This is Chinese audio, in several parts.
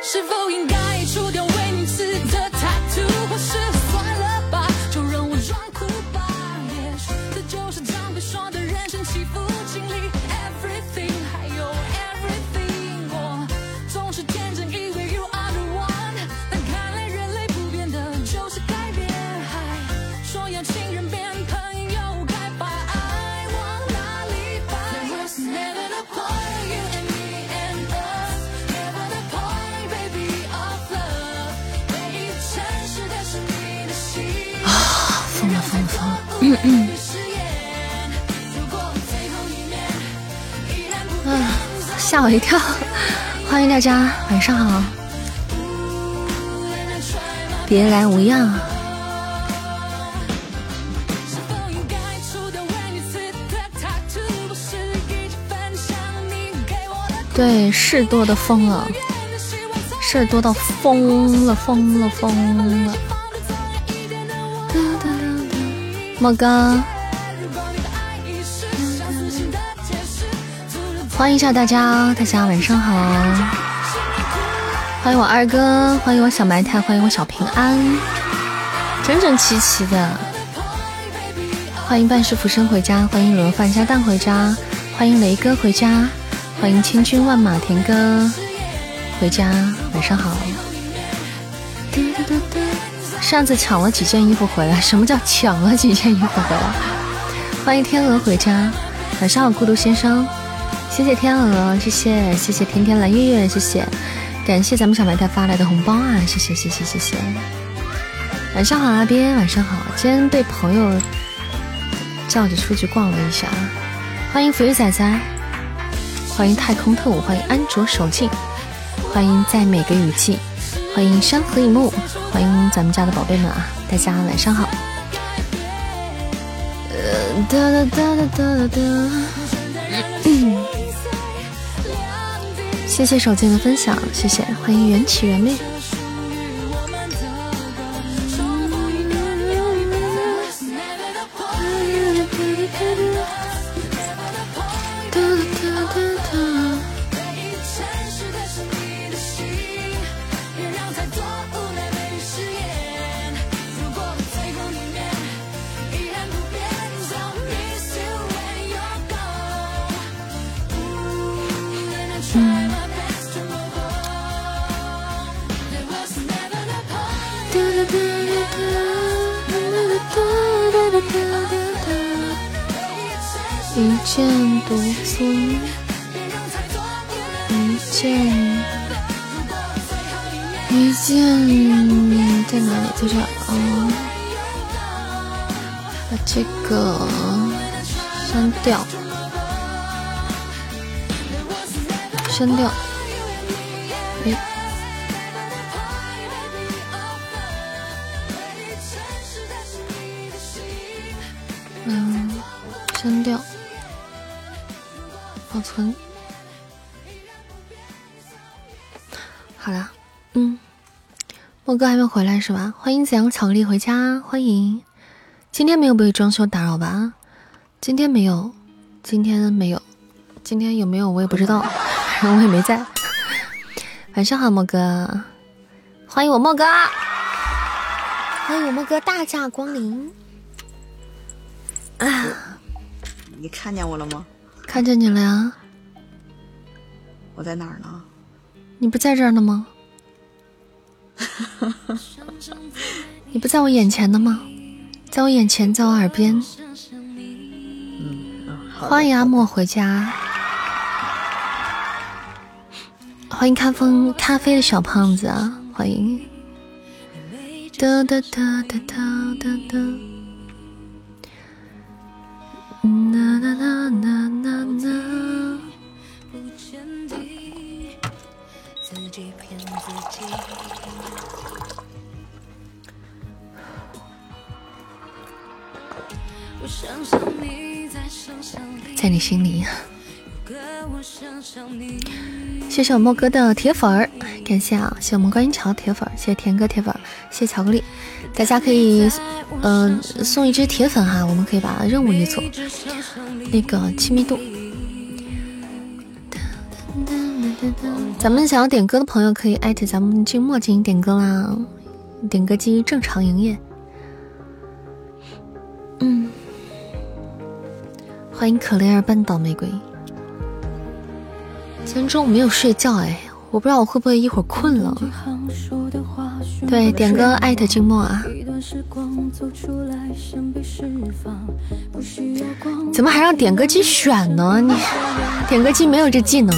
是否应该出嗯。啊，吓我一跳！欢迎大家，晚上好。别来无恙。对，事多的疯了，事儿多到疯了，疯了，疯了。莫哥，欢迎一下大家，大家晚上好。欢迎我二哥，欢迎我小埋汰，欢迎我小平安，整整齐齐的。欢迎半世浮生回家，欢迎轮饭加蛋回家，欢迎雷哥回家，欢迎千军万马田哥回家，晚上好。上次抢了几件衣服回来，什么叫抢了几件衣服回来？欢迎天鹅回家，晚上好，孤独先生，谢谢天鹅，谢谢谢谢天天蓝月月，谢谢，感谢咱们小白太发来的红包啊，谢谢谢谢谢谢。晚上好，阿边，晚上好，今天被朋友叫着出去逛了一下，欢迎浮鱼仔仔，欢迎太空特务，欢迎安卓手镜，欢迎在每个雨季。欢迎山河一幕，欢迎咱们家的宝贝们啊！大家晚上好。哒哒哒哒哒哒哒。谢谢手机的分享，谢谢，欢迎缘起缘灭。莫哥还没回来是吧？欢迎紫阳巧克力回家，欢迎。今天没有被装修打扰吧？今天没有，今天没有，今天有没有我也不知道，我也没在。晚上好，莫哥，欢迎我莫哥，欢迎我莫哥大驾光临。啊，你看见我了吗？看见你了呀！我在哪儿呢？你不在这儿呢吗？你不在我眼前的吗？在我眼前，在我耳边。欢迎阿莫回家。欢迎咖啡咖啡的小胖子啊！欢迎。哒哒哒哒哒哒哒。谢谢我莫哥的铁粉儿，感谢啊！谢我们观音桥铁粉儿，谢谢田哥铁粉儿，谢谢巧克力。大家可以嗯、送一只铁粉哈，我们可以把任务一做。那个亲密度。咱们想要点歌的朋友可以艾特咱们静默进行点歌啦，点歌机正常营业。嗯，欢迎可怜儿半岛玫瑰。今天中午没有睡觉哎，我不知道我会不会一会儿困了。对，点歌艾特静默啊。怎么还让点歌机选呢？你点歌机没有这技能。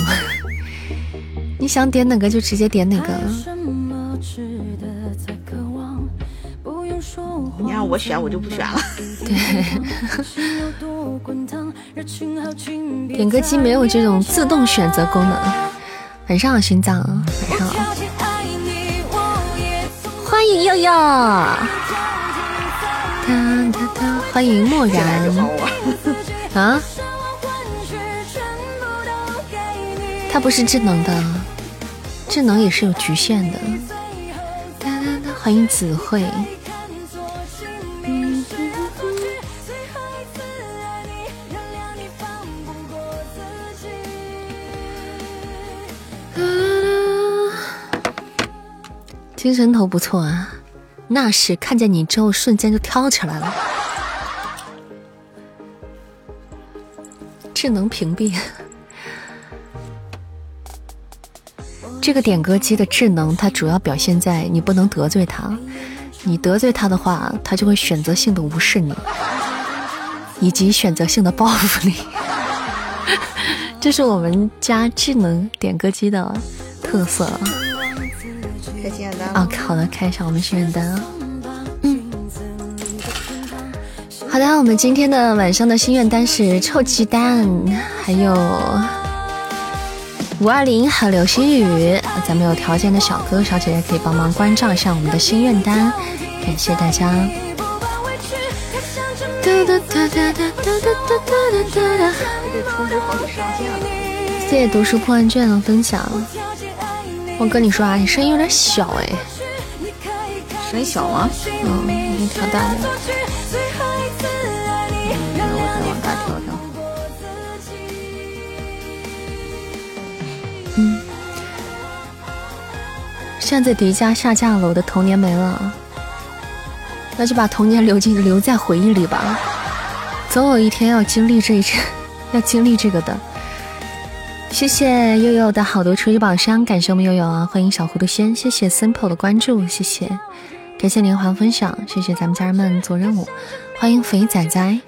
你想点哪个就直接点哪个。你让我选，我就不选了。对，点歌机没有这种自动选择功能。晚上好，心脏，晚上好。欢迎悠悠。欢迎漠然。啊？它不是智能的，智能也是有局限的。欢迎子慧。精神头不错啊，那是看见你之后瞬间就跳起来了。智能屏蔽，这个点歌机的智能，它主要表现在你不能得罪它，你得罪它的话，它就会选择性的无视你，以及选择性的报复你。这是我们家智能点歌机的特色。开心愿单啊，好的，看一下我们心愿单啊。嗯，好的，我们今天的晚上的心愿单是臭鸡蛋，还有五二零，还有流星雨。咱们有条件的小哥哥小姐姐可以帮忙关照一下我们的心愿单，感谢大家。谢谢读书破万卷的分享。我跟你说啊，你声音有点小哎，声音小吗？嗯，你调大点。那我再往大调调。嗯，现在迪迦下架了，我的童年没了，那就把童年留进留在回忆里吧，总有一天要经历这一阵，要经历这个的。谢谢悠悠的好多初级宝箱，感谢我们悠悠啊！欢迎小糊涂仙，谢谢 simple 的关注，谢谢，感谢连环分享，谢谢咱们家人们做任务，欢迎肥仔仔，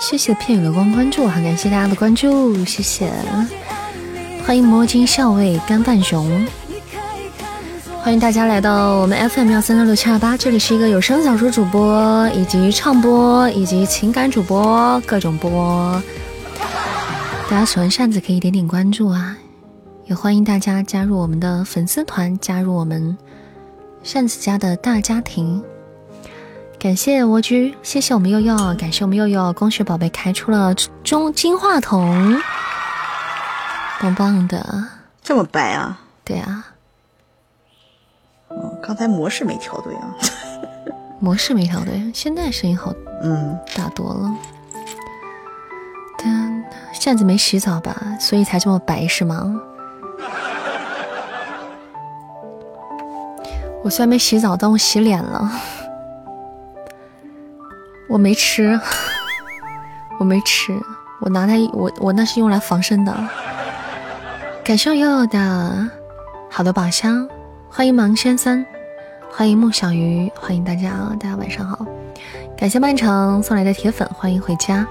谢谢片羽的光关注，很感谢大家的关注，谢谢，欢迎魔晶校尉干饭熊，欢迎大家来到我们 FM 幺三六六七二八，这里是一个有声小说主播以及唱播以及情感主播各种播。大家喜欢扇子可以点点关注啊，也欢迎大家加入我们的粉丝团，加入我们扇子家的大家庭。感谢蜗居，谢谢我们悠悠，感谢我们悠悠，光学宝贝开出了中金话筒，棒棒的，这么白啊？对啊，哦，刚才模式没调对啊。模式没调对，现在声音好嗯，大多了。但扇子没洗澡吧，所以才这么白是吗？我虽然没洗澡，但我洗脸了。我没吃，我没吃，我拿它，我我那是用来防身的。感谢悠悠的好的宝箱，欢迎芒先生，欢迎孟小鱼，欢迎大家啊！大家晚上好，感谢漫长送来的铁粉，欢迎回家。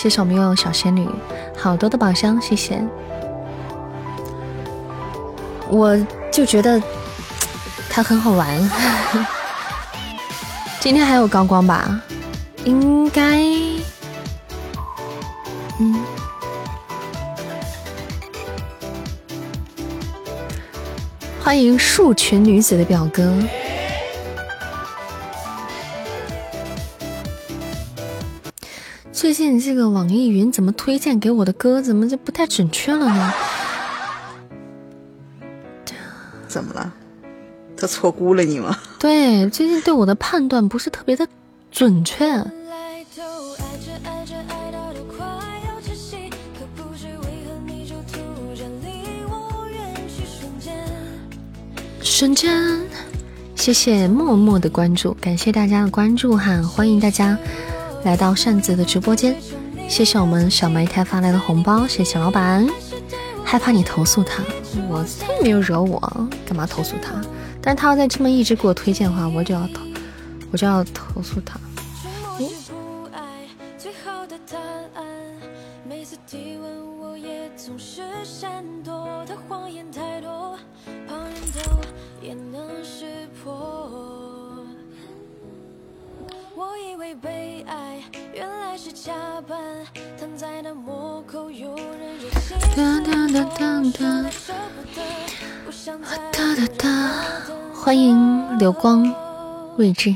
谢谢我们拥有小仙女，好多的宝箱，谢谢。我就觉得 它很好玩。今天还有高光吧？应该，嗯。欢迎树群女子的表哥。最近这个网易云怎么推荐给我的歌，怎么就不太准确了呢？怎么了？他错估了你吗？对，最近对我的判断不是特别的准确。瞬间，谢谢默默的关注，感谢大家的关注哈，欢迎大家。来到扇子的直播间。谢谢我们小梅开发来的红包，谢谢老板。害怕你投诉他，我他没有惹我，干嘛投诉他？但是他要再这么一直给我推荐的话，我就要投，我就要投诉他。为被爱原来是假扮，躺在那漠口有人热情哒哒哒哒哒哒哒，欢迎流光未知。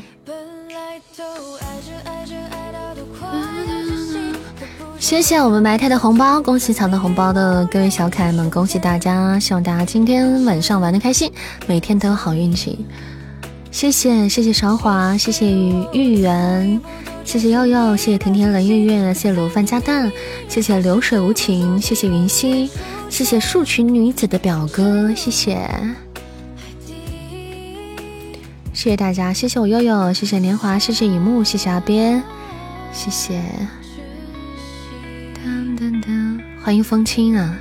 谢谢我们白太的红包，恭喜抢到红包的各位小可爱们，恭喜大家！希望大家今天晚上玩的开心，每天都有好运气。谢谢谢谢韶华，谢谢玉圆，谢谢悠悠，谢谢甜甜冷月月，谢谢卤饭加蛋，谢谢流水无情，谢谢云溪，谢谢树群女子的表哥，谢谢，谢谢大家，谢谢我悠悠，谢谢年华，谢谢雨木，谢谢阿边，谢谢，噔噔噔，欢迎风清啊。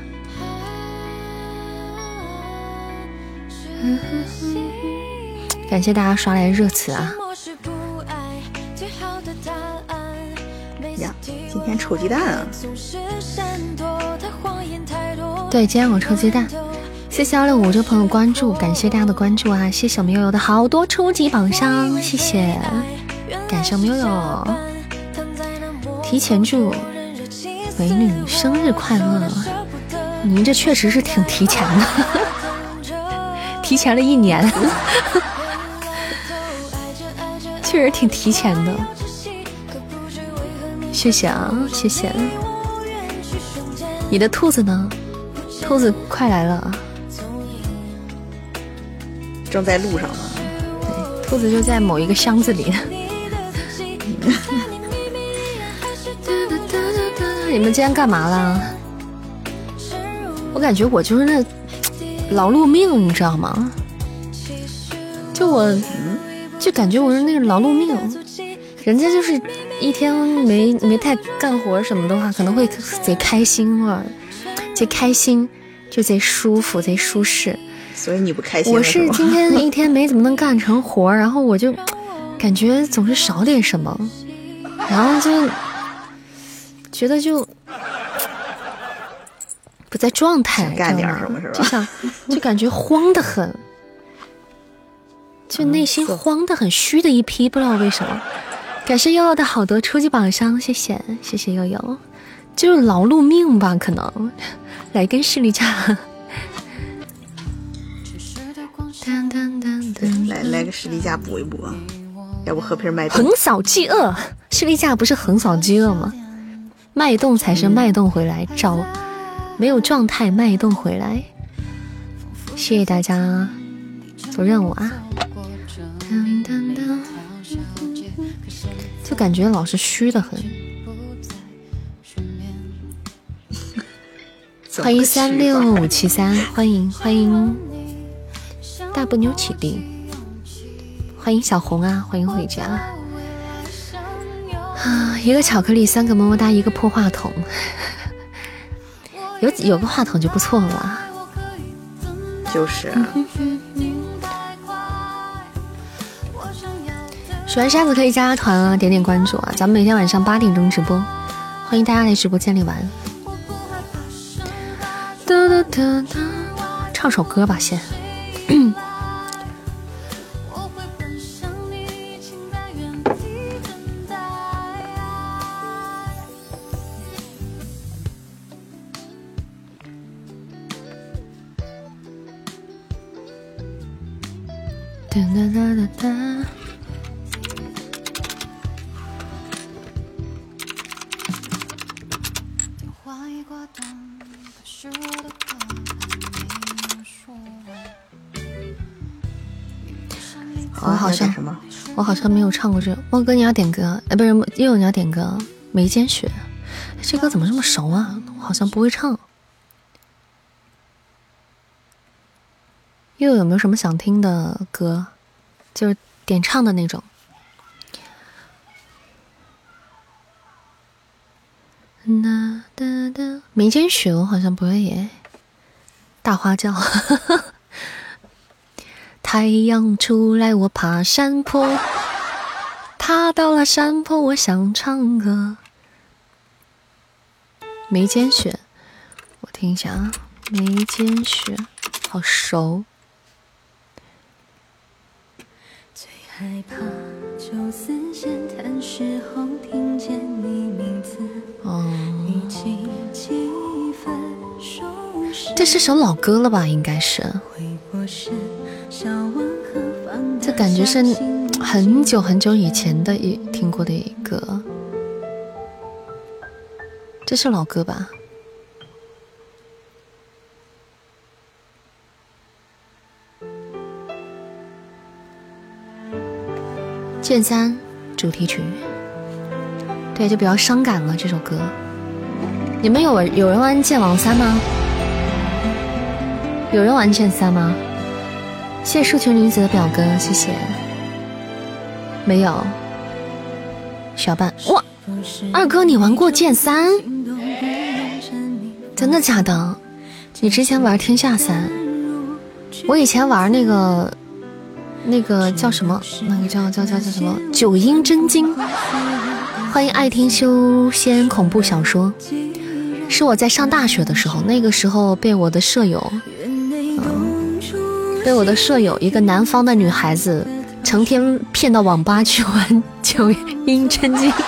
感谢大家刷来热词啊！呀，今天抽鸡蛋啊！对，今天我臭鸡蛋。谢谢幺六五这朋友关注，感谢大家的关注啊！谢谢我们悠悠的好多初级榜上，谢谢，感谢我们悠悠，提前祝美女生日快乐！您这确实是挺提前的，提前了一年。确实挺提前的，谢谢啊，谢谢。你的兔子呢？兔子快来了，正在路上呢。对，兔子就在某一个箱子里。你们今天干嘛了？我感觉我就是那劳碌命，你知道吗？就我。就感觉我是那个劳碌命，人家就是一天没没太干活什么的话，可能会贼开心了，贼开心就贼舒服贼舒适。所以你不开心？我是今天一天没怎么能干成活，然后我就感觉总是少点什么，然后就觉得就不在状态，干点什么是吧？就想就感觉慌得很。就内心慌的很虚的一批，不知道为什么。感谢悠悠的好多初级榜上，谢谢谢谢悠悠，就是劳碌命吧，可能来根士力架。来 来个士力架补一补，要不喝瓶脉动。横扫饥饿，士力架不是横扫饥饿吗？脉动才是脉动回来，找没有状态脉动回来。谢谢大家做任务啊！就感觉老是虚的很。欢迎三六五七三，欢迎欢迎 大不妞起立，欢迎小红啊，欢迎回家啊！一个巧克力，三个么么哒，一个破话筒，有有个话筒就不错了。就是。喜欢沙子可以加加团啊，点点关注啊！咱们每天晚上八点钟直播，欢迎大家来直播间里玩。唱首歌吧，先。他没有唱过这。猫哥，你要点歌？哎，不是，又有你要点歌？眉间雪，这歌怎么这么熟啊？我好像不会唱。又有没有什么想听的歌？就是点唱的那种。哒哒哒，眉间雪我好像不会耶。大花轿，太阳出来我爬山坡，爬到了山坡我想唱歌。眉间雪，我听一下啊，眉间雪，好熟。最害怕就似闲谈时候听见你名字，哦。这是首老歌了吧？应该是，这感觉是很久很久以前的一听过的一个，这是老歌吧？剑三主题曲，对，就比较伤感了这首歌。你们有有人玩剑网三吗？有人玩剑三吗？谢谢树群女子的表哥，谢谢。没有，小半哇，二哥你玩过剑三？真的假的？你之前玩天下三？我以前玩那个那个叫什么？那个叫叫叫叫什么？九阴真经。欢迎爱听修仙恐怖小说，是我在上大学的时候，那个时候被我的舍友被我的舍友一个南方的女孩子成天骗到网吧去玩九阴真经。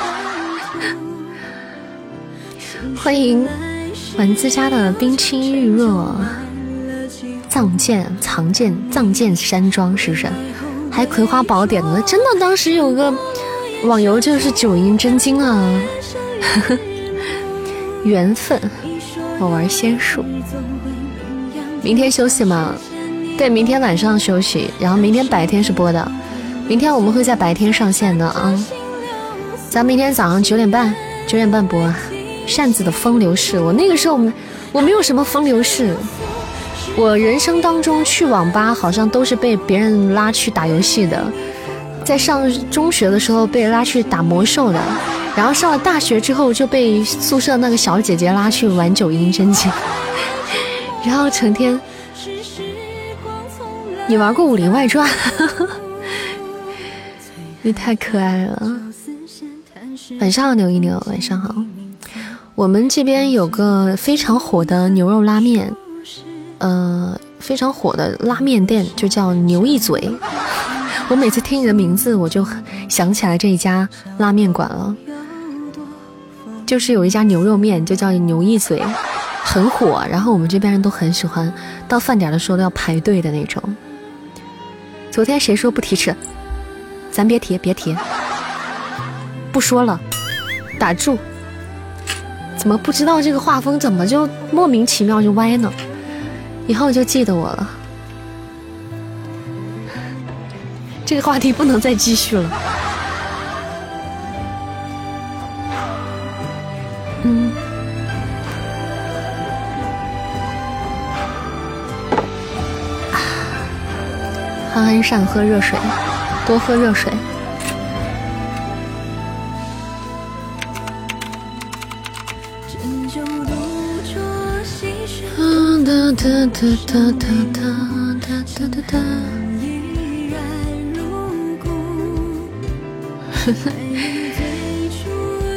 欢迎丸子家的冰清玉若，藏剑藏剑藏剑山庄是不是？还葵花宝典呢？真的，当时有个网游就是九阴真经啊，缘分。我玩仙术，明天休息吗？对，明天晚上休息，然后明天白天是播的，明天我们会在白天上线的啊。咱明天早上九点半，九点半播。扇子的风流事，我那个时候我没有什么风流事，我人生当中去网吧好像都是被别人拉去打游戏的，在上中学的时候被拉去打魔兽的，然后上了大学之后就被宿舍那个小姐姐拉去玩九阴真经，然后成天。你玩过《武林外传》？你太可爱了。晚上好，牛一牛，晚上好。我们这边有个非常火的牛肉拉面，呃，非常火的拉面店就叫牛一嘴。我每次听你的名字，我就想起来这一家拉面馆了。就是有一家牛肉面，就叫牛一嘴，很火。然后我们这边人都很喜欢，到饭点的时候都要排队的那种。昨天谁说不提吃？咱别提，别提，不说了，打住。怎么不知道这个画风怎么就莫名其妙就歪呢？以后就记得我了。这个话题不能再继续了。嗯。憨憨善喝热水，多喝热水。哒哒哒哒哒哒哒哒哒。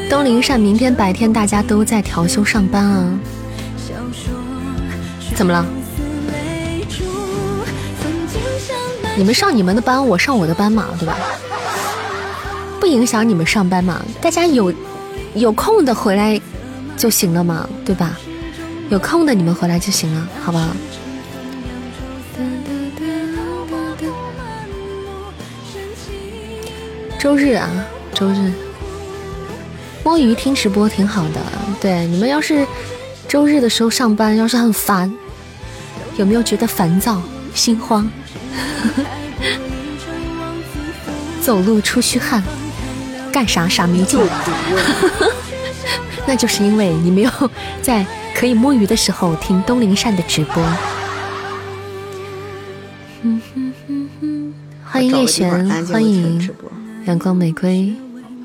东林善，明天白天大家都在调休上班啊？怎么了？你们上你们的班，我上我的班嘛，对吧？不影响你们上班嘛？大家有有空的回来就行了嘛，对吧？有空的你们回来就行了，好不好？周日啊，周日摸鱼听直播挺好的。对，你们要是周日的时候上班，要是很烦，有没有觉得烦躁、心慌？走路出虚汗，干啥啥没劲。那就是因为你没有在。可以摸鱼的时候听东林善的直播。欢迎叶璇，欢迎。阳光玫瑰，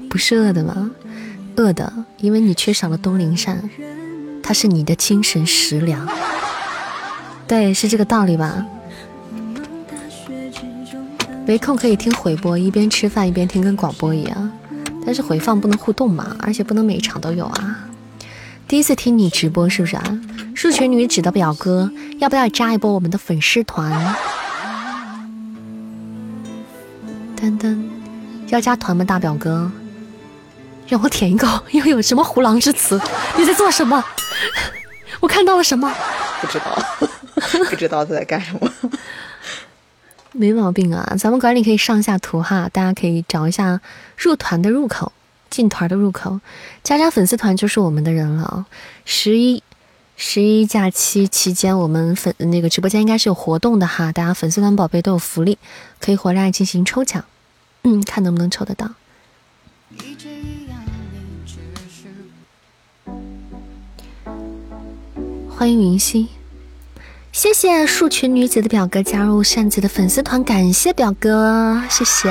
不是饿的吗？饿的，因为你缺少了东林善，它是你的精神食粮。对，是这个道理吧？没空可以听回播，一边吃饭一边听，跟广播一样。但是回放不能互动嘛，而且不能每一场都有啊。第一次听你直播是不是啊？数学女子的表哥，要不要加一波我们的粉丝团？噔噔，要加团吗，大表哥？让我舔一口，又有什么虎狼之词？你在做什么？我看到了什么？不知道，不知道他在干什么。没毛病啊，咱们管理可以上下图哈，大家可以找一下入团的入口，进团的入口，加加粉丝团就是我们的人了。十一十一假期期间，我们粉那个直播间应该是有活动的哈，大家粉丝团宝贝都有福利，可以回来进行抽奖，嗯，看能不能抽得到。欢迎云溪。谢谢树群女子的表哥加入扇子的粉丝团，感谢表哥，谢谢，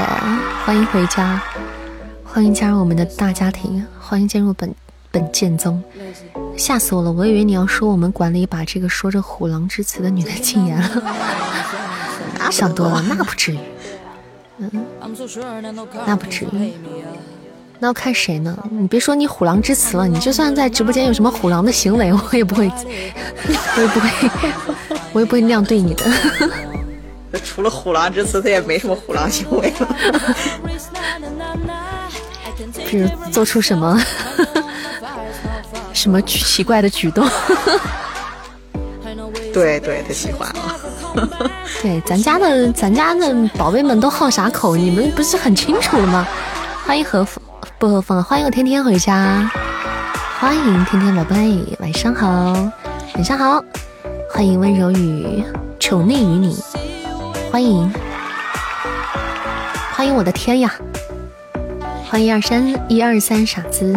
欢迎回家，欢迎加入我们的大家庭，欢迎进入本本剑宗，吓死我了，我以为你要说我们管理把这个说着虎狼之词的女的禁言了，想多了，那不至于，嗯，那不至于，那要看谁呢？你别说你虎狼之词了，你就算在直播间有什么虎狼的行为，我也不会，我也不会。我也不会那样对你的。除了虎狼之词，他也没什么虎狼行为了。比 如做出什么什么奇怪的举动。对对，他喜欢了。对，咱家的咱家的宝贝们都好啥口？你们不是很清楚了吗？欢迎和风不和风，欢迎我天天回家，欢迎天天宝贝，晚上好，晚上好。欢迎温柔与宠溺于你，欢迎。欢迎我的天呀！欢迎二三一二三傻子，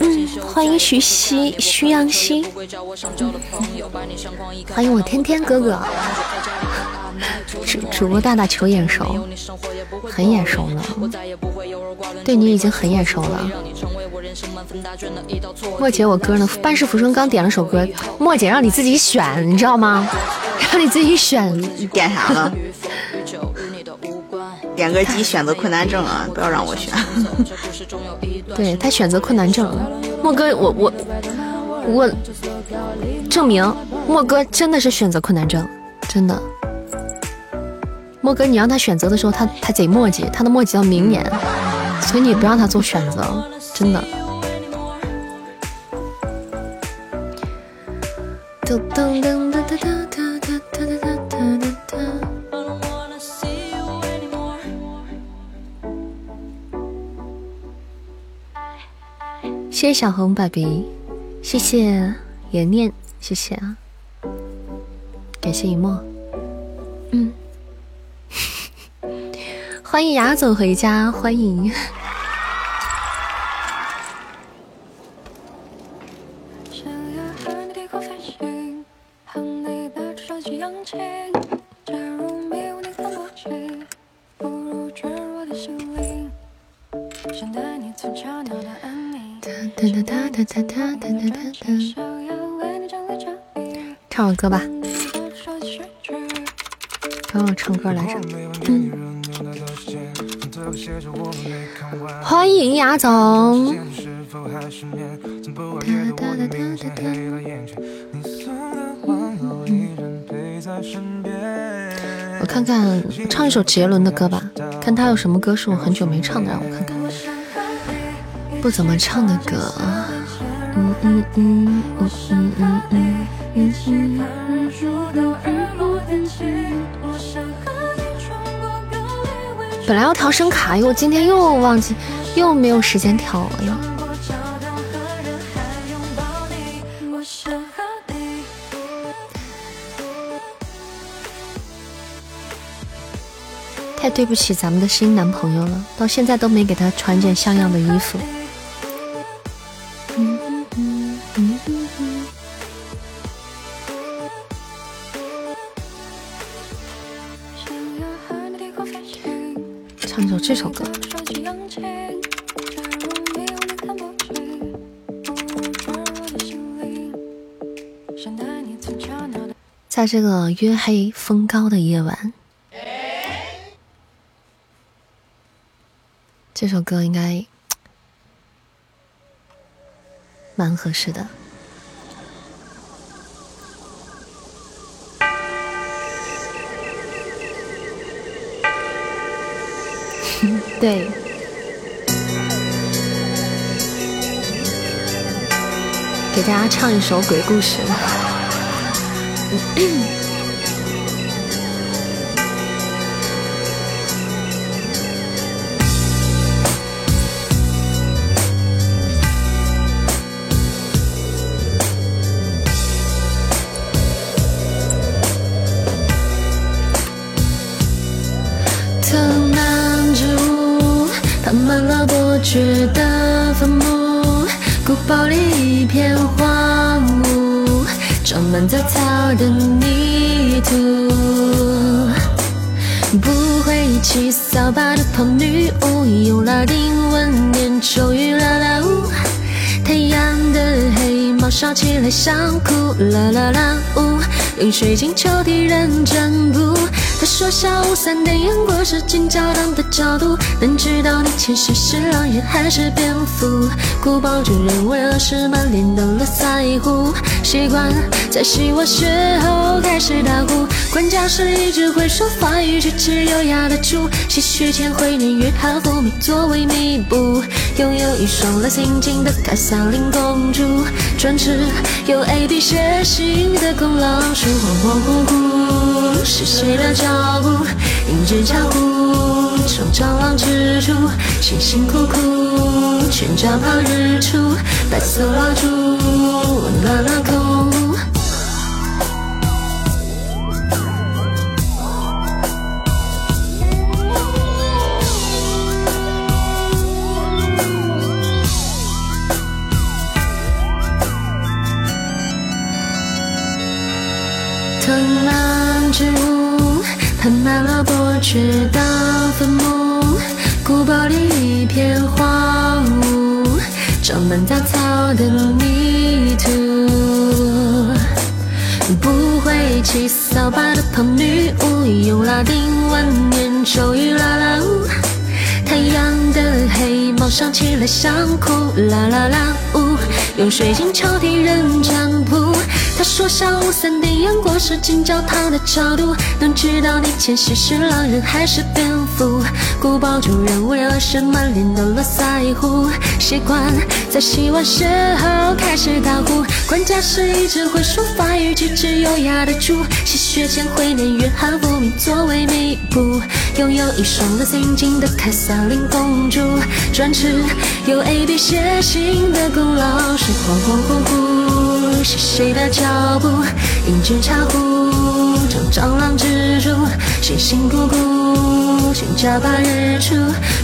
嗯，欢迎徐熙徐阳熙，欢迎我天天哥哥。主主播大大求眼熟，很眼熟了，对你已经很眼熟了。莫姐，我歌呢？半世浮生刚点了首歌，莫姐让你自己选，你知道吗？让你自己选，你点啥了？点歌机选择困难症啊！不要让我选。对他选择困难症，莫哥，我我我证明莫哥真的是选择困难症，真的。莫哥，你让他选择的时候，他他贼墨迹，他的墨迹到明年，所以你不让他做选择，真的。谢谢小红 baby，谢谢颜念，谢谢啊，感谢一墨，嗯。欢迎雅总回家，欢迎。唱首歌吧，刚我唱歌来着，嗯。欢迎雅总。我看看，唱一首杰伦的歌吧，看他有什么歌是我很久没唱的，让我看看。不怎么唱的歌。嗯嗯嗯嗯嗯嗯嗯嗯。本来要调声卡，又今天又忘记，又没有时间调了。太对不起咱们的新男朋友了，到现在都没给他穿件像样的衣服。这首歌。在这个月黑风高的夜晚，这首歌应该蛮合适的。对，给大家唱一首鬼故事。了伯爵的坟墓，古堡里一片荒芜，长满杂草的泥土。不会骑扫把的胖女巫，用拉丁文念咒语啦啦呜。太阳的黑毛烧起来像哭啦啦啦呜，用水晶球替人占卜。他说下午三点阳光是进教堂的角度，能知道你前世是狼人还是蝙蝠。古堡主人为了是满脸的络腮胡，习惯在洗碗时候开始打呼。管家是一只会说法语却只优雅的猪，洗雪前会念约翰福音作为弥补。拥有一双蓝晶晶的凯萨琳公主，专吃有 A B 血型的公老鼠，恍恍惚惚是谁的脚步？银枝茶壶，trong 蟑螂蜘蛛，辛辛苦苦，全家怕日出，白色蜡烛，温暖了空。屋，攀满了伯爵的坟墓，古堡里一片荒芜，长满杂草的泥土。不会骑扫把的胖女巫，用拉丁文念咒语啦啦呜。太阳的黑毛烧起来像哭啦啦啦呜，用水晶球替人占卜。说下午三点阳光是进教堂的角度，能知道你前世是狼人还是蝙蝠。古堡主人为了是满脸的络腮胡，习惯在洗碗时候开始打呼。管家是一只会说法语却只优雅的猪，吸血前会念约翰福音作为弥补。拥有一双蓝晶晶的凯撒琳公主，专吃有 A B 血型的公老鼠，恍恍惚惚是谁的脚步？银枝茶壶，trong 蟑螂蜘蛛，辛辛苦苦，寻找把日出，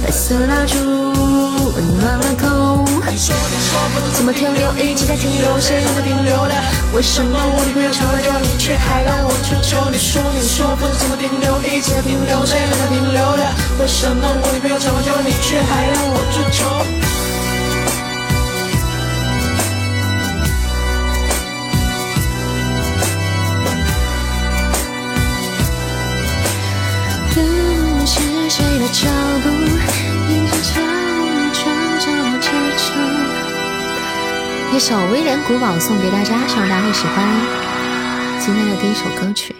白色蜡烛，温暖了空。怎么停留？一直在停留，谁让它停留的？为什么我的朋友常来找你，却还让我追求你？说你说不能怎么停留，一直在停留，谁让它停留的？为什么我的朋友常来找你，却还让我追求？脚步？一直朝我转角支撑。一首《威廉古堡》送给大家，希望大家会喜欢今天的第一首歌曲。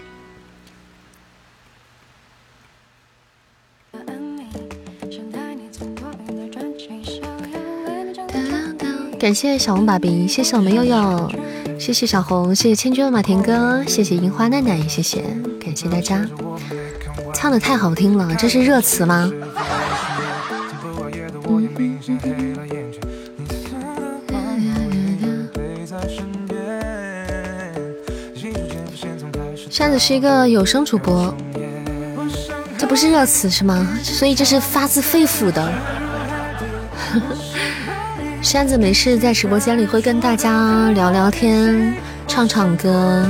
感谢小红爸比，谢谢我们悠悠，谢谢小红，谢谢千军万马田哥，谢谢樱花奈奈，谢谢，感谢大家，唱的太好听了，这是热词吗？扇子是一个有声主播，这不是热词是吗？所以这是发自肺腑的。扇子没事在直播间里会跟大家聊聊天、唱唱歌，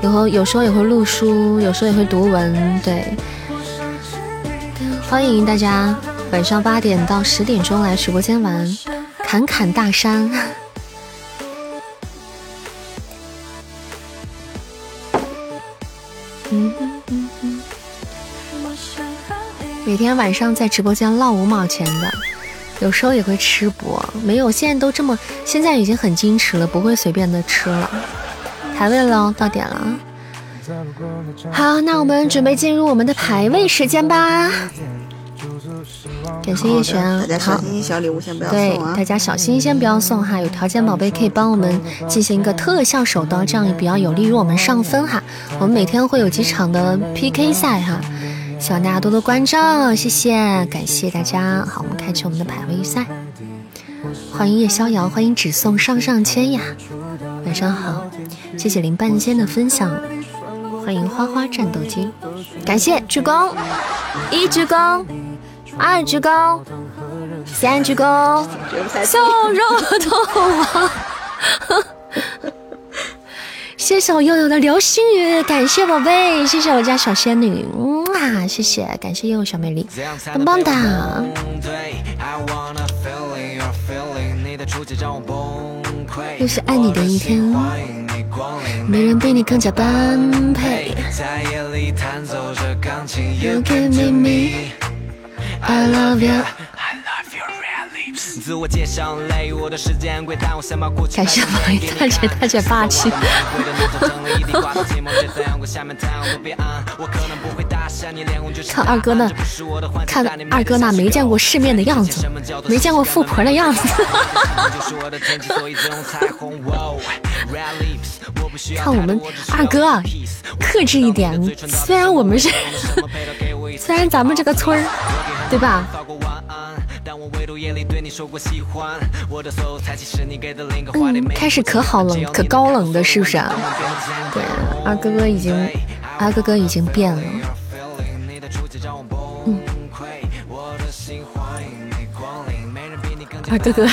有后有时候也会录书，有时候也会读文。对，欢迎大家晚上八点到十点钟来直播间玩侃侃大山。嗯嗯嗯嗯，每天晚上在直播间唠五毛钱的，有时候也会吃播，没有，现在都这么，现在已经很矜持了，不会随便的吃了。排位了，到点了。好，那我们准备进入我们的排位时间吧。感谢叶璇，大家小心心，小礼物先不要对送啊大。家小心先不要送哈，有条件宝贝可以帮我们进行一个特效手刀，这样也比较有利于我们上分哈。我们每天会有几场的 PK 赛哈，希望大家多多关照，谢谢，感谢大家。好，我们开启我们的排位赛，欢迎叶逍遥，欢迎只送上上签呀，晚上好，谢谢林半仙的分享，欢迎花花战斗机，感谢鞠躬，一鞠躬，二鞠躬，三鞠躬。绝不才小肉头王，谢谢我悠悠的流星雨，感谢宝贝，谢谢我家小仙女，嗯啊，谢谢，感谢悠悠小美丽，棒棒哒。又是爱你的一天，没人比你更加般配。You give me me, I love you。自感谢王一大姐大姐霸气。看二哥那，看二哥那没见过世面的样子，没见过富婆的样子。看我们二哥啊，克制一点。虽然我们是，虽然咱们这个村儿，对吧？嗯，开始可好冷，可高冷的，是不是啊？对，二哥哥已经，二哥哥已经变了。嗯，二哥哥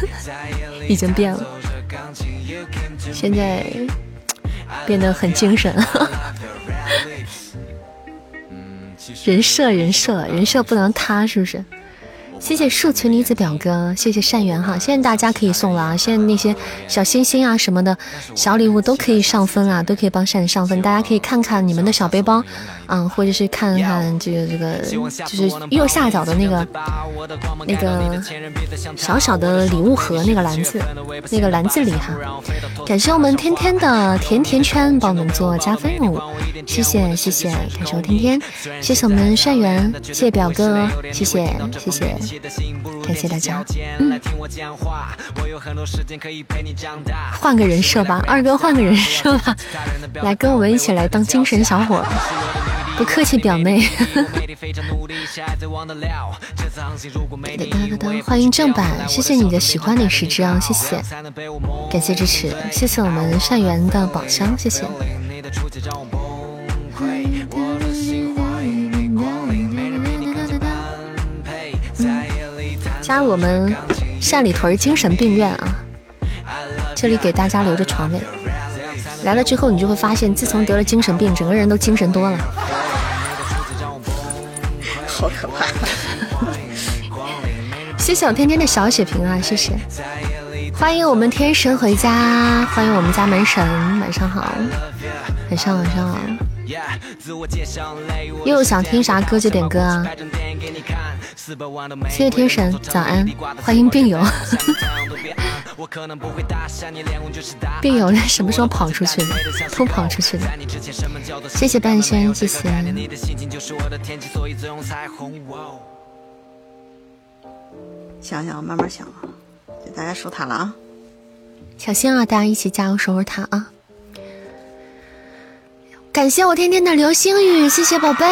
已经变了，现在变得很精神。人设，人设，人设不能塌，是不是？谢谢树群女子表哥，谢谢善缘哈，现在大家可以送了啊，现在那些小心心啊什么的小礼物都可以上分啊，都可以帮善上分，大家可以看看你们的小背包，嗯，或者是看看这个这个就是右下角的那个那个小小的礼物盒那个篮子，那个篮子里哈，感谢我们天天的甜甜圈帮我们做加分任务，谢谢谢谢，感谢我天天，谢谢我们善缘，谢谢表哥，谢谢谢谢。感谢大家。嗯，换个人设吧，二哥换个人设吧，来跟我们一起来当精神小伙。不客气，表妹。欢迎正版，谢谢你的喜欢你十只啊，谢谢，感谢支持，谢谢我们善缘的宝箱，谢谢。加入我们善里屯精神病院啊！这里给大家留着床位。来了之后，你就会发现，自从得了精神病，整个人都精神多了。好可怕！谢谢我天天的小血瓶啊，谢谢！欢迎我们天神回家，欢迎我们家门神，晚上好，晚上晚上好。又想听啥歌就点歌啊！谢谢天神，早安，欢迎病友。病友什么时候跑出去的？偷跑出去的。谢谢半仙，谢谢。想想，慢慢想啊，给大家守塔了啊！小心啊，大家一起加油守守塔啊！感谢我天天的流星雨，谢谢宝贝，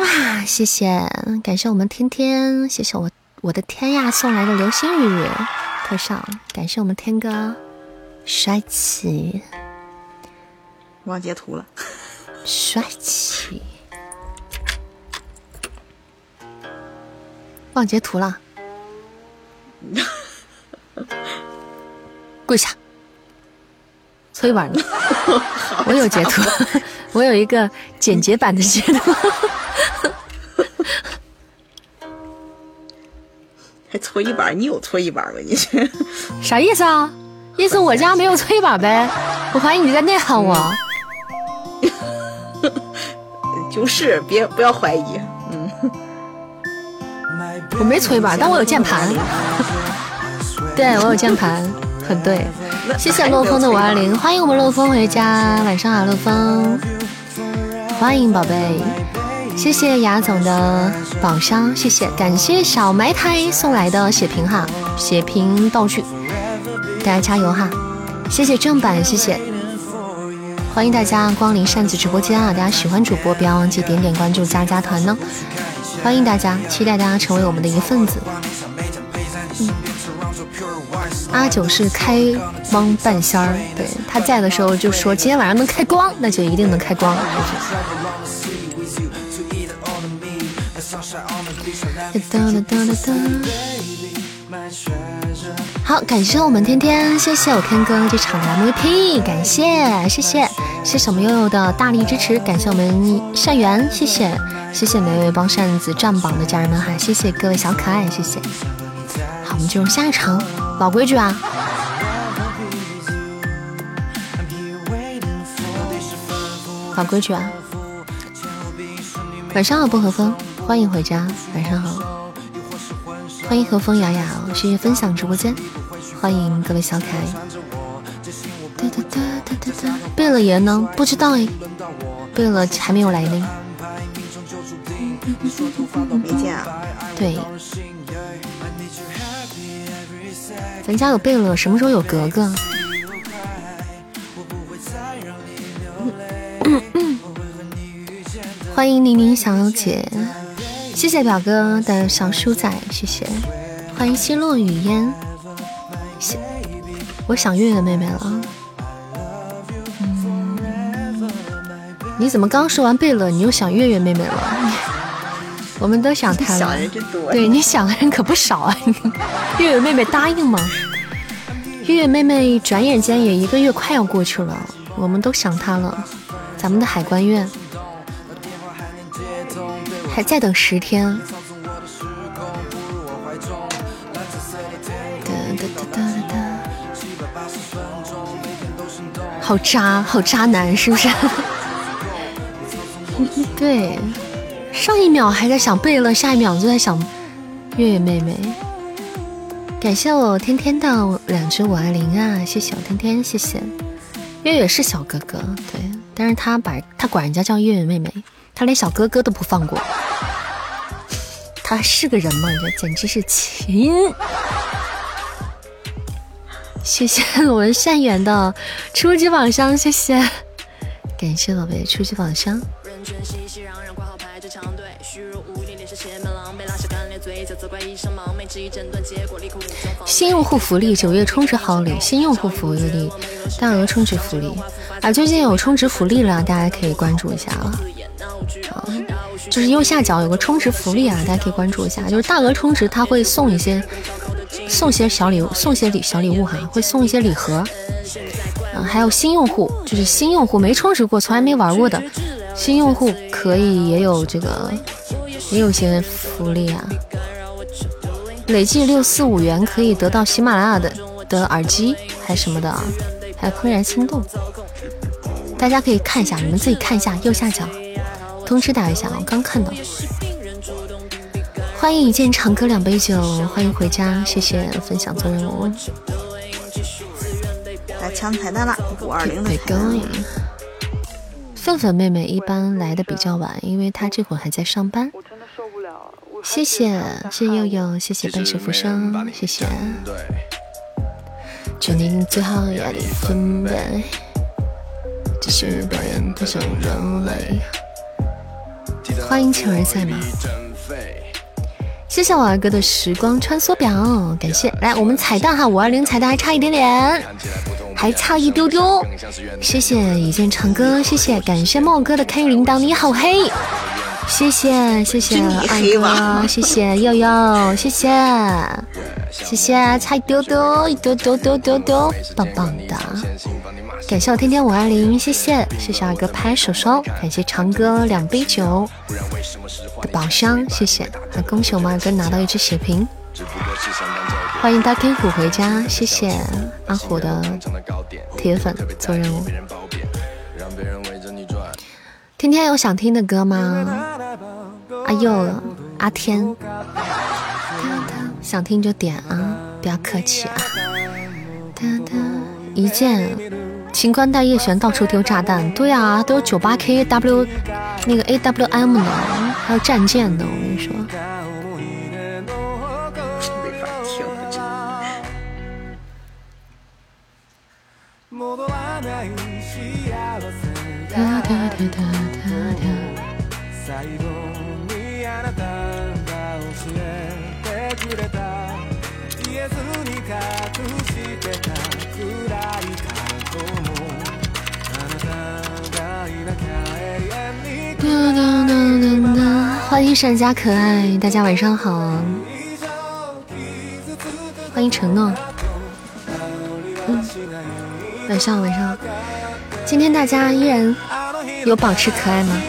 哇，谢谢，感谢我们天天，谢谢我我的天呀送来的流星雨特效，感谢我们天哥，帅气，忘截图了，帅气，忘截图了，跪下。催完了，我有截图，我有一个简洁版的截图。还搓衣板，你有搓衣板吗？你去，啥意思啊？意思我家没有搓衣板呗？我怀疑你在内涵我。就是别不要怀疑，嗯，我没搓衣板，但我有键盘。对我有键盘，很对。谢谢洛风的五二零，欢迎我们洛风回家，晚上好，洛风，欢迎宝贝。谢谢雅总的宝箱，谢谢，感谢小埋汰送来的血瓶哈，血瓶道具，大家加油哈！谢谢正版，谢谢，欢迎大家光临扇子直播间啊！大家喜欢主播，不要忘记点点关注，加加团呢。欢迎大家，期待大家成为我们的一份子。嗯，阿九是开光半仙儿，对他在的时候就说今天晚上能开光，那就一定能开光。好，感谢我们天天，谢谢我天哥这场的 MVP，感谢谢谢谢谢我们悠悠的大力支持，感谢我们善缘，谢谢谢谢每位帮扇子占榜的家人们哈，谢谢各位小可爱，谢谢。好，我们进入下一场，老规矩啊，老规矩啊，晚上好，薄荷风。欢迎回家，晚上好。欢迎和风雅雅，谢谢分享直播间。欢迎各位小可爱。哒哒哒哒哒哒。贝勒爷呢？不知道哎，贝勒还没有来呢。没见啊？对。咱家有贝勒，什么时候有格格？欢迎宁宁小姐。谢谢表哥的小书仔，谢谢，欢迎奚落雨烟，谢，我想月月妹妹了。嗯，你怎么刚说完贝勒，你又想月月妹妹了？我们都想他了，对你想的人可不少啊！月月妹妹答应吗？月月妹妹转眼间也一个月快要过去了，我们都想她了，咱们的海关院。还在等十天，好渣，好渣男，是不是？对，上一秒还在想贝勒，下一秒就在想月月妹妹。感谢我天天的两只五二零啊，谢谢我天天，谢谢。月月是小哥哥，对，但是他把他管人家叫月月妹妹。他连小哥哥都不放过，他是个人吗？这简直是亲！谢谢我们善缘的初级宝箱，谢谢，感谢宝贝初级宝箱。新用户福利九月充值好礼，新用户福利大额充值福利啊！最近有充值福利了，大家可以关注一下啊。啊，就是右下角有个充值福利啊，大家可以关注一下。就是大额充值，他会送一些送些小礼物，送些礼小礼物哈，会送一些礼盒。啊，还有新用户，就是新用户没充值过，从来没玩过的新用户，可以也有这个，也有些福利啊。累计六四五元可以得到喜马拉雅的的耳机，还什么的啊，还有怦然心动。大家可以看一下，你们自己看一下右下角。通知打一下，我刚看到。欢迎一见长歌两杯酒，欢迎回家，谢谢分享做任务。来抢彩蛋了，五二零的彩蛋。妹妹一般来的比较晚，因为她这会儿还在上班。谢谢，谢谢悠悠，谢谢半世浮生，谢谢。祝您最好压力分贝，继续表演不想人类。欢迎晴儿在吗？谢谢我二哥的时光穿梭表，感谢。来，我们彩蛋哈，五二零彩蛋还差一点点，还差一丢丢。谢谢一见长歌，谢谢，感谢茂哥的开铃铛，你好黑。谢谢谢谢二哥，谢谢悠悠，谢谢谢谢，差一丢丢，一丢丢丢丢丢，棒棒的。感谢我天天五二零，谢谢谢谢二哥拍手手，感谢长哥两杯酒的宝箱，谢谢，那恭喜我们二哥拿到一只血瓶。欢迎大天虎回家，谢谢阿虎的铁粉做任务。天天有想听的歌吗？阿佑、阿天，想听就点啊，不要客气啊。一键，秦关带叶璇到处丢炸弹，对啊，都有九八 K W 那个 A W M 的，还有战舰的，我跟你说。哒哒哒哒哒哒。欢迎闪家可爱，大家晚上好。欢迎承诺。嗯，晚上晚上，今天大家依然有保持可爱吗？感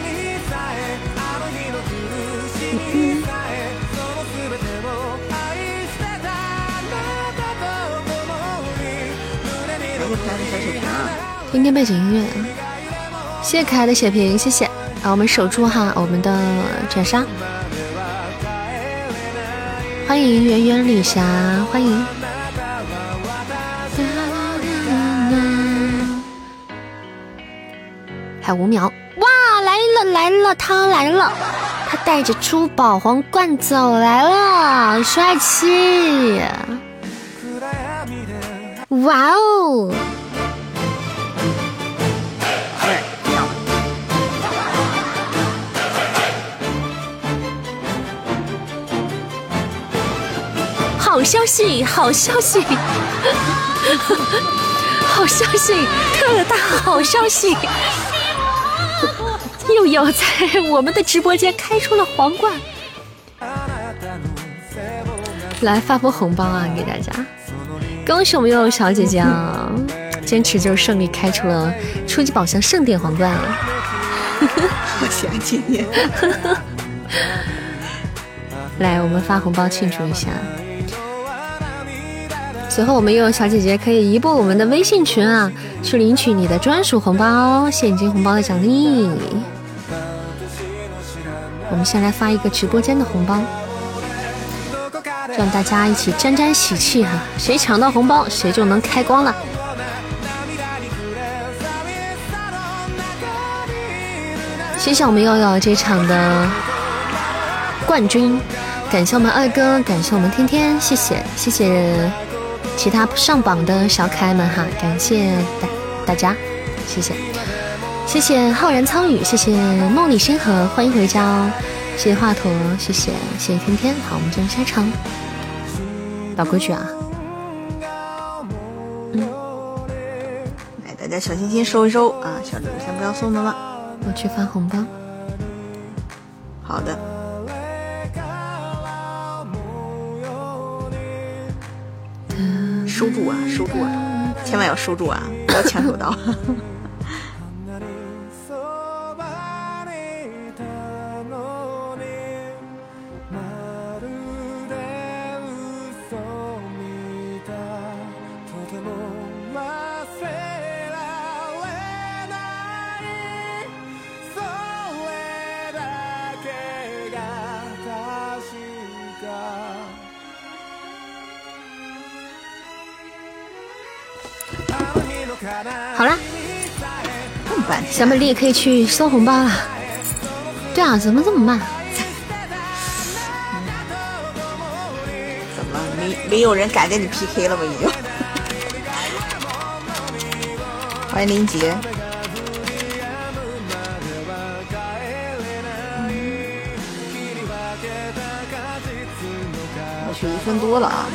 谢可爱的小血瓶啊！听听背景音乐啊！谢谢可爱的血瓶，谢谢啊！我们守住哈我们的斩杀，欢迎圆圆李霞，欢迎。还有五秒，哇，来了来了，他来了，他带着珠宝皇冠走来了，帅气！哇哦！好消息，好消息，好消息，特大好消息！又要在我们的直播间开出了皇冠，来发波红包啊，给大家！恭喜我们悠悠小姐姐啊，坚持就是胜利，开出了初级宝箱盛典皇冠了。好喜欢今天。来，我们发红包庆祝一下。随后，我们悠悠小姐姐可以移步我们的微信群啊，去领取你的专属红包、现金红包的奖励。我们先来发一个直播间的红包，让大家一起沾沾喜气哈！谁抢到红包，谁就能开光了。谢谢我们悠悠这场的冠军，感谢我们二哥，感谢我们天天，谢谢谢谢其他上榜的小可爱们哈，感谢大大家，谢谢谢谢浩然苍宇，谢谢梦里星河，欢迎回家哦，谢谢华佗，谢谢谢谢天天，好，我们进入下一场，老规矩啊，来，大家小心心收一收啊，小礼物先不要送的了。我去发红包，好的，收住啊，收住啊，千万要收住啊，不要抢手刀。小美丽也可以去收红包了。对啊，怎么这么慢？怎么没没有人敢跟你 PK 了吗？已经。欢迎林杰。我去，一分多了啊！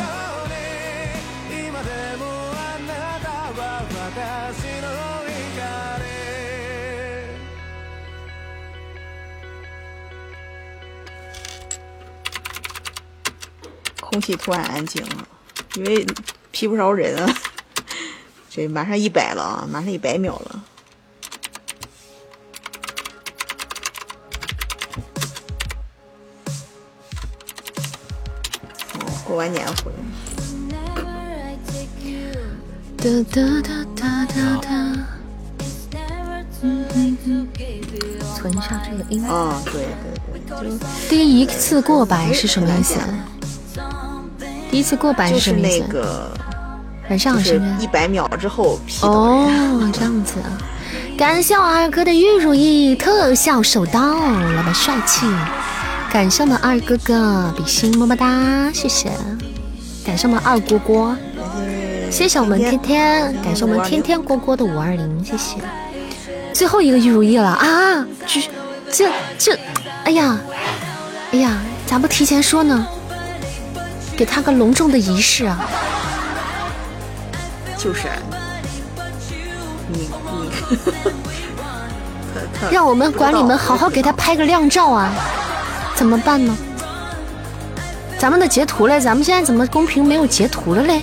空气突然安静了，因为批不着人啊。这马上一百了啊，马上一百秒了。哦，过完年回。哒哒哒哒哒哒。存上这个音。啊，对对对，就第一次过百是什么意思？第一次过百就是是什么意思？那个，晚上就是？一百秒之后。哦，这样子啊！感谢我二哥的玉如意特效手刀，老板帅气！感谢我们二哥哥比心，么么哒，谢谢！感谢我们二锅锅，谢谢我们天天，感谢我们天天锅锅的五二零，谢谢！最后一个玉如意了啊！这这这，哎呀，哎呀，咋不提前说呢？给他个隆重的仪式啊！就是啊你你，让我们管理们好好给他拍个靓照啊！怎么办呢？咱们的截图嘞，咱们现在怎么公屏没有截图了嘞？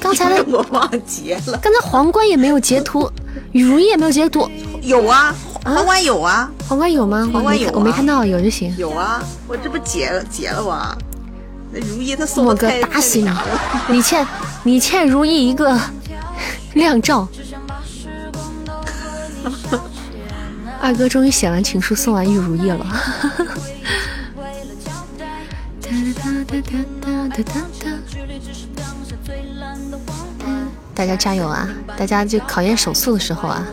刚才 的我忘截了，刚才皇冠也没有截图，雨如意也没有截图，有啊，皇冠有啊，皇冠有吗？皇冠有啊我没看到，有就行。有啊，我这不截了截了吗？那如意他送我个的太大喜呢太那啥了！你欠你欠如意一个靓照。二哥终于写完情书，送完玉如意了。大家加油啊！大家就考验手速的时候啊，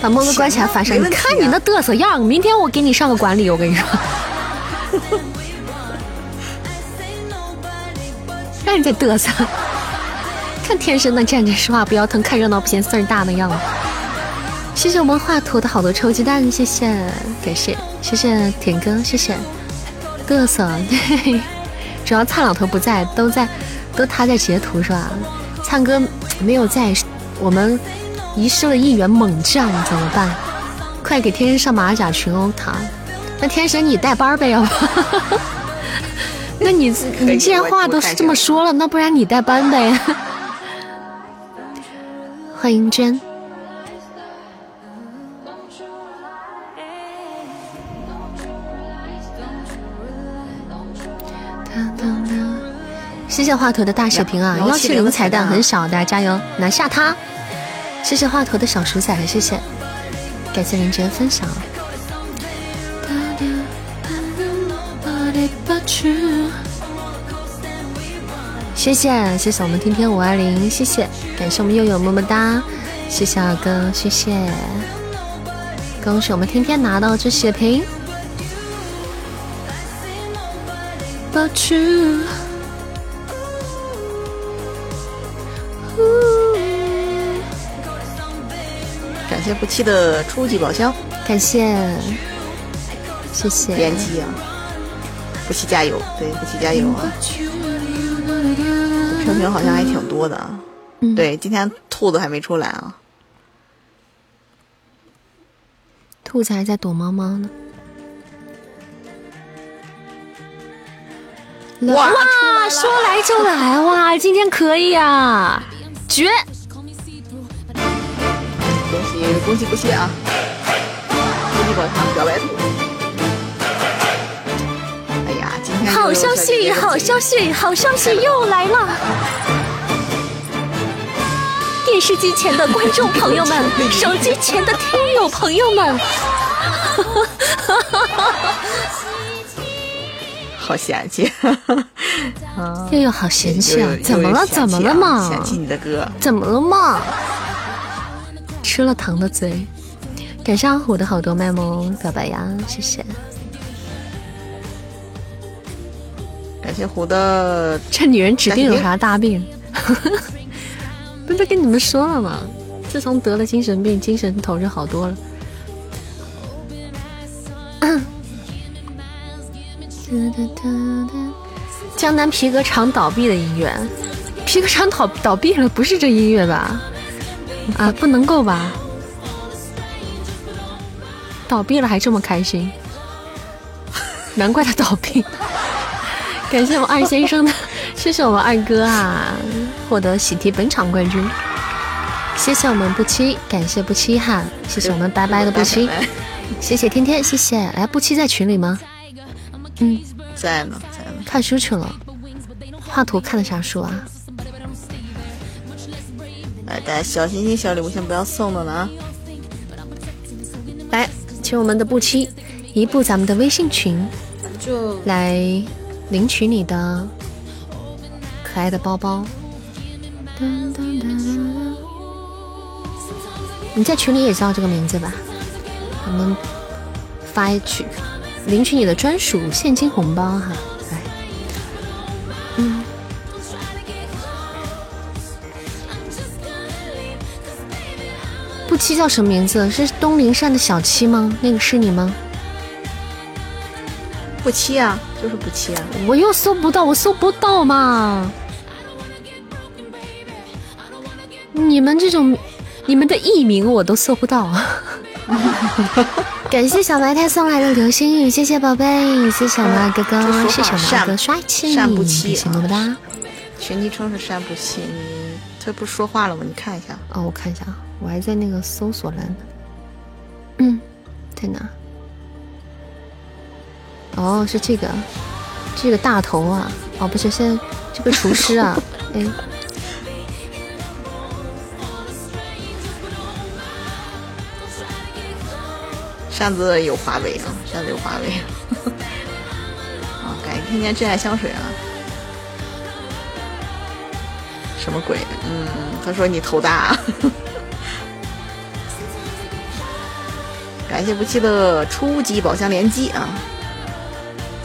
把莫哥关起来反上，你看你那嘚瑟样，明天我给你上个管理，我跟你说，让你再嘚瑟。看天生的站着说话不腰疼，看热闹不嫌事儿大的样子。谢谢我们画图的好多臭鸡蛋，谢谢，感谢，谢谢田哥，谢谢，嘚瑟，对，主要灿老头不在，都在，都他在截图是吧？灿哥没有在，我们遗失了一员猛将，怎么办？快给天神上马甲群殴他！那天神你带班儿呗，要不？那你你既然话都是这么说了，那不然你带班呗？欢迎娟。谢谢华佗的大血瓶啊！幺七零彩蛋很少，大家加油拿下它！谢谢华佗的小鼠仔，谢谢，感谢林杰分享。谢谢谢谢我们天天五二零，谢谢感谢我们悠悠么么哒，谢谢二哥，谢谢，恭喜我们天天拿到这血瓶。But you 谢不弃的初级宝箱感谢，谢谢。连击啊！不弃加油，对，不弃加油啊！成瓶好像还挺多的啊。嗯对，今天兔子还没出来啊。兔子还在躲猫猫呢。哇哇，说来就来哇！今天可以啊，绝！恭喜恭喜不弃啊！初级宝箱小白兔。哎呀，今天好消息，好消息，好消息又来了！电视机前的观众朋友们，手机前的听友朋友们，好嫌弃，啊 又有好嫌弃啊！怎么了？怎么了啊嘛？嫌弃你的歌，怎么了嘛？吃了糖的嘴，感谢阿虎的好多卖萌表白呀，谢谢。感谢虎的这女人指定有啥大病？不是跟你们说了吗？自从得了精神病，精神头就好多了。江南皮革厂倒闭的音乐，皮革厂倒倒闭了，不是这音乐吧？啊，不能够吧？倒闭了还这么开心，难怪他倒闭。感谢我二先生的 谢谢我们二哥啊，获得喜提本场冠军。谢谢我们不期，感谢不期哈，谢谢我们拜拜的不期，谢谢天天，谢谢。哎，不期在群里吗？嗯，在呢，在呢。看书去了。画图看的啥书啊？哎，大家小心心、小礼物先不要送的了啊！来，请我们的不期移步咱们的微信群，就来领取你的可爱的包包。你在群里也叫这个名字吧？我们发一曲，领取你的专属现金红包哈！不期叫什么名字？是东林善的小七吗？那个是你吗？不七啊，就是不七啊。我又搜不到，我搜不到嘛！你们这种，你们的艺名我都搜不到。感谢小白菜送来的流星雨，谢谢宝贝，谢谢我们二哥哥，谢谢我们二哥帅气，谢谢么么哒。群昵称是山不期，你他不是说话了吗？你看一下。哦，我看一下啊，我还在那个搜索栏呢。嗯，在哪？哦，是这个，这个大头啊！哦，不是，现在这个厨师啊，哎，扇子有华为啊，扇子有华为。啊，感谢天天真爱香水啊。什么鬼？嗯，他说你头大。感谢不弃的初级宝箱连击啊！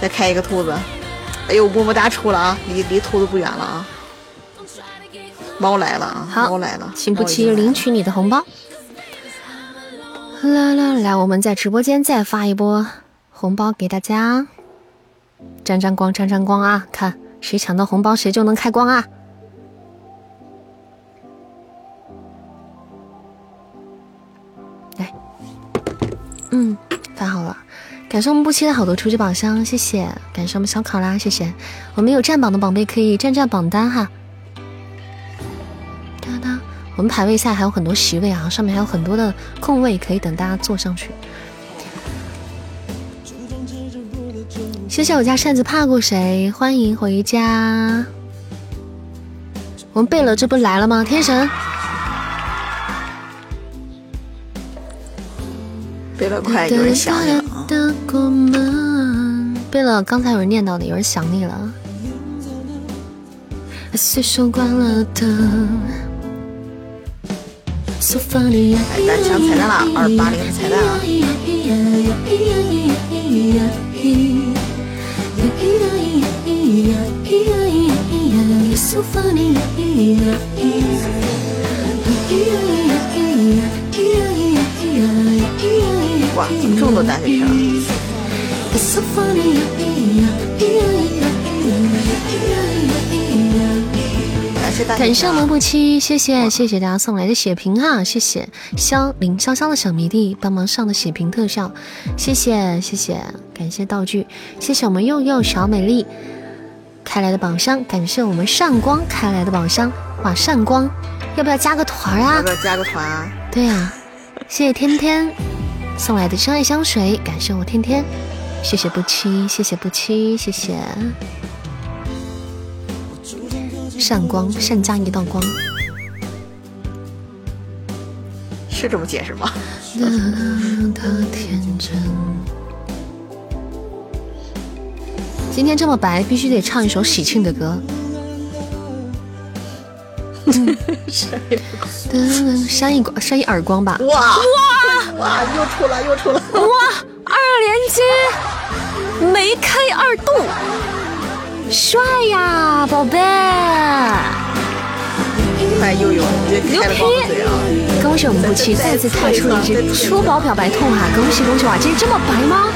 再开一个兔子，哎呦，么么哒出了啊，离离兔子不远了啊！猫来了啊，好猫来了，请不猫已经来了期领取你的红包。来来来，我们在直播间再发一波红包给大家，沾沾光，沾沾光啊！看谁抢到红包，谁就能开光啊！嗯，发好了。感谢我们不期的好多初级宝箱，谢谢。感谢我们小考拉，谢谢。我们有占榜的宝贝可以占占榜单哈。哒哒，我们排位赛还有很多席位啊，上面还有很多的空位可以等大家坐上去。谢谢我家扇子怕过谁，欢迎回家。我们贝勒这不来了吗？天神，有人想你了啊！的过门。贝勒，刚才有人念叨的，有人想你了。随手关了灯。So funny 哎，咱抢彩蛋了，二八零的彩蛋啊！哇，怎么这么多单飞车？So funny 感谢大家，感谢我们不期，谢谢谢谢大家送来的血瓶哈，谢谢香林潇潇的小迷弟帮忙上的血瓶特效，谢谢谢谢，感谢道具，谢谢我们佑佑小美丽开来的宝箱，感谢我们善光开来的宝箱，哇善光，要不要加个团啊要不？要加个团啊？对呀、谢谢天天送来的真爱香水，感谢我天天，谢谢不期，谢谢不期，谢谢善光善加一道光。是这么解释吗？今天这么白，必须得唱一首喜庆的歌。嗯，扇一光，扇一耳光吧。哇哇哇！又出了又出了！哇，二连击，梅开二度，帅呀，宝贝！快悠悠，你这开了光嘴啊！恭喜我们不期再次踏出了一只出宝表白兔哈！恭喜恭喜哇！今天这么白吗？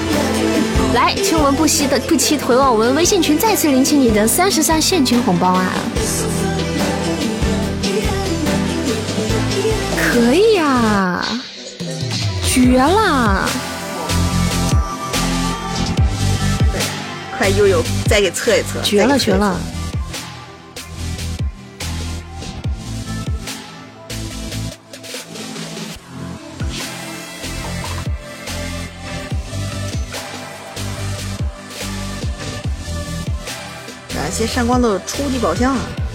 来，请我们不惜的不期回望我们微信群，再次领取你的三十三现金红包啊！可以呀绝了。快悠悠再给测一测绝了绝了。感谢上官的初级宝箱啊。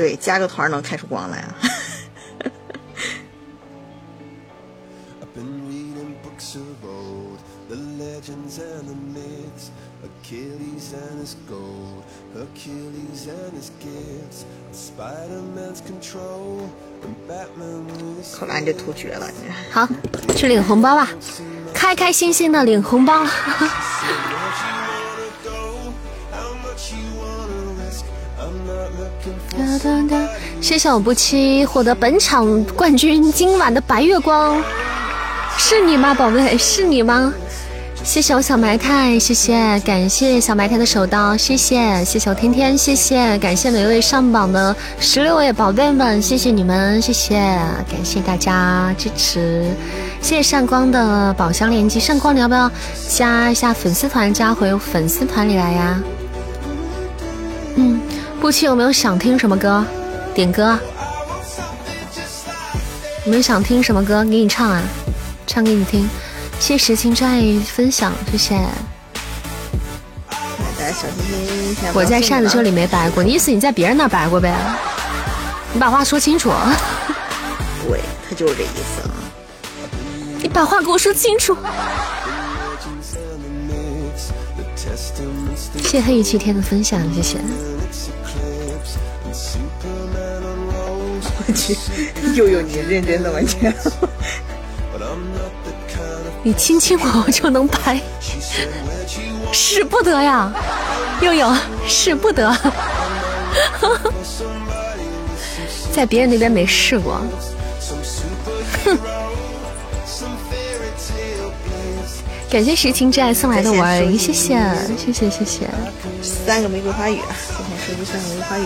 对，加个团能开出光来啊！I've been reading books of old, the legends and the myths, Achilles and his gold, Hercules and his gifts, Spider-Man's control, and Batman with his 扣篮这图绝了，你好，去领红包吧，开开心心的领红包。谢谢我不期获得本场冠军今晚的白月光，是你吗，宝贝？是你吗？谢谢我小埋汰，谢谢，感谢小埋汰的手刀，谢谢，谢谢我天天，谢谢，感谢每位上榜的十六位宝贝们，谢谢你们，谢谢，感谢大家支持，谢谢善光的宝箱连击，善光你要不要加一下粉丝团，加回粉丝团里来呀？嗯，不期有没有想听什么歌？点歌。有没有想听什么歌？给你唱啊，唱给你听。谢谢实情真爱分享，谢谢。我在扇子这里没白过，你意思你在别人那白过呗？你把话说清楚，对，他就是这意思啊。你把话给我说清楚。谢谢黑雨七天的分享，谢谢。我去，又有，你认真的吗？你亲亲我，我就能拍，使不得呀，佑佑，使不得，在别人那边没试过。哼！感谢实情之爱送来的欢迎，谢谢，谢谢，谢谢，三个玫瑰花语，今天收集三个玫瑰花语。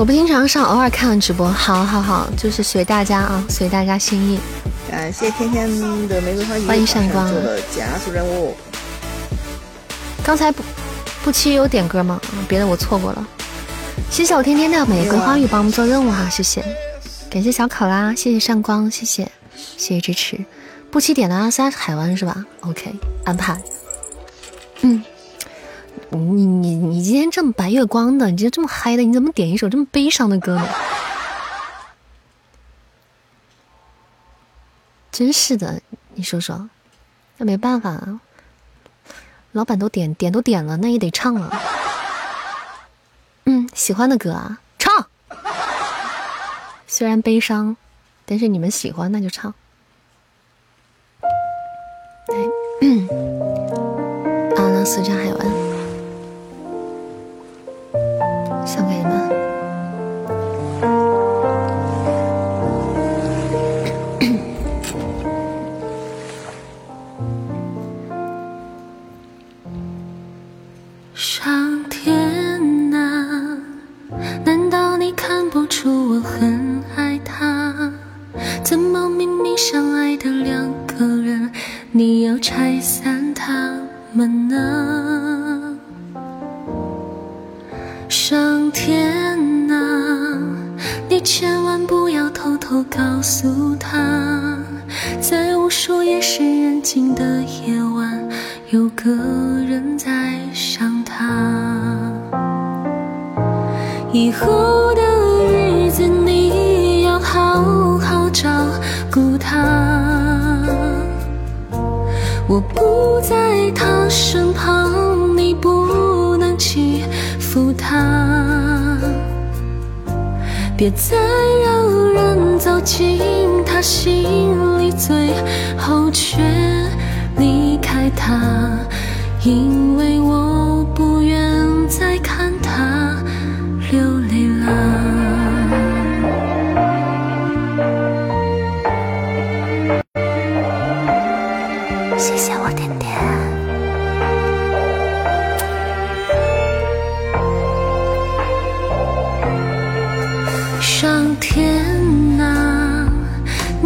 我不经常上，偶尔看直播。好好好，就是随大家啊，随大家心意。感谢天天的玫瑰花语，欢迎闪光做任务。刚才不不期有点歌吗？啊别的我错过了。谢谢我天天的玫瑰花语帮我们做任务哈，谢谢，感谢小考拉，谢谢上光，谢谢，谢谢支持。不期点的阿三海湾是吧？OK，安排。嗯，你你你今天这么白月光的，你今天这么嗨的，你怎么点一首这么悲伤的歌呢？真是的，你说说，那没办法啊。老板都点点都点了，那也得唱啊。嗯，喜欢的歌啊，唱。虽然悲伤，但是你们喜欢那就唱。来，阿拉斯加海湾，送给你们。上天啊，难道你看不出我很爱他？怎么明明相爱的两个人，你要拆散他们呢？上天啊，你千万不要偷偷告诉他，在无数夜深人静的夜晚，有个人在想他。以后的日子你要好好照顾他。我不在他身旁，你不能欺负他。别再让人走进他心里，最后却离开他，因为我不愿再看他流泪了。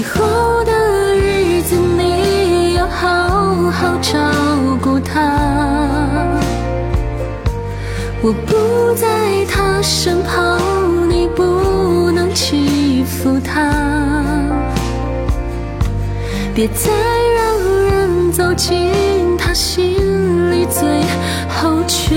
以后的日子你要好好照顾他。我不在他身旁，你不能欺负他。别再让人走进他心里，最后却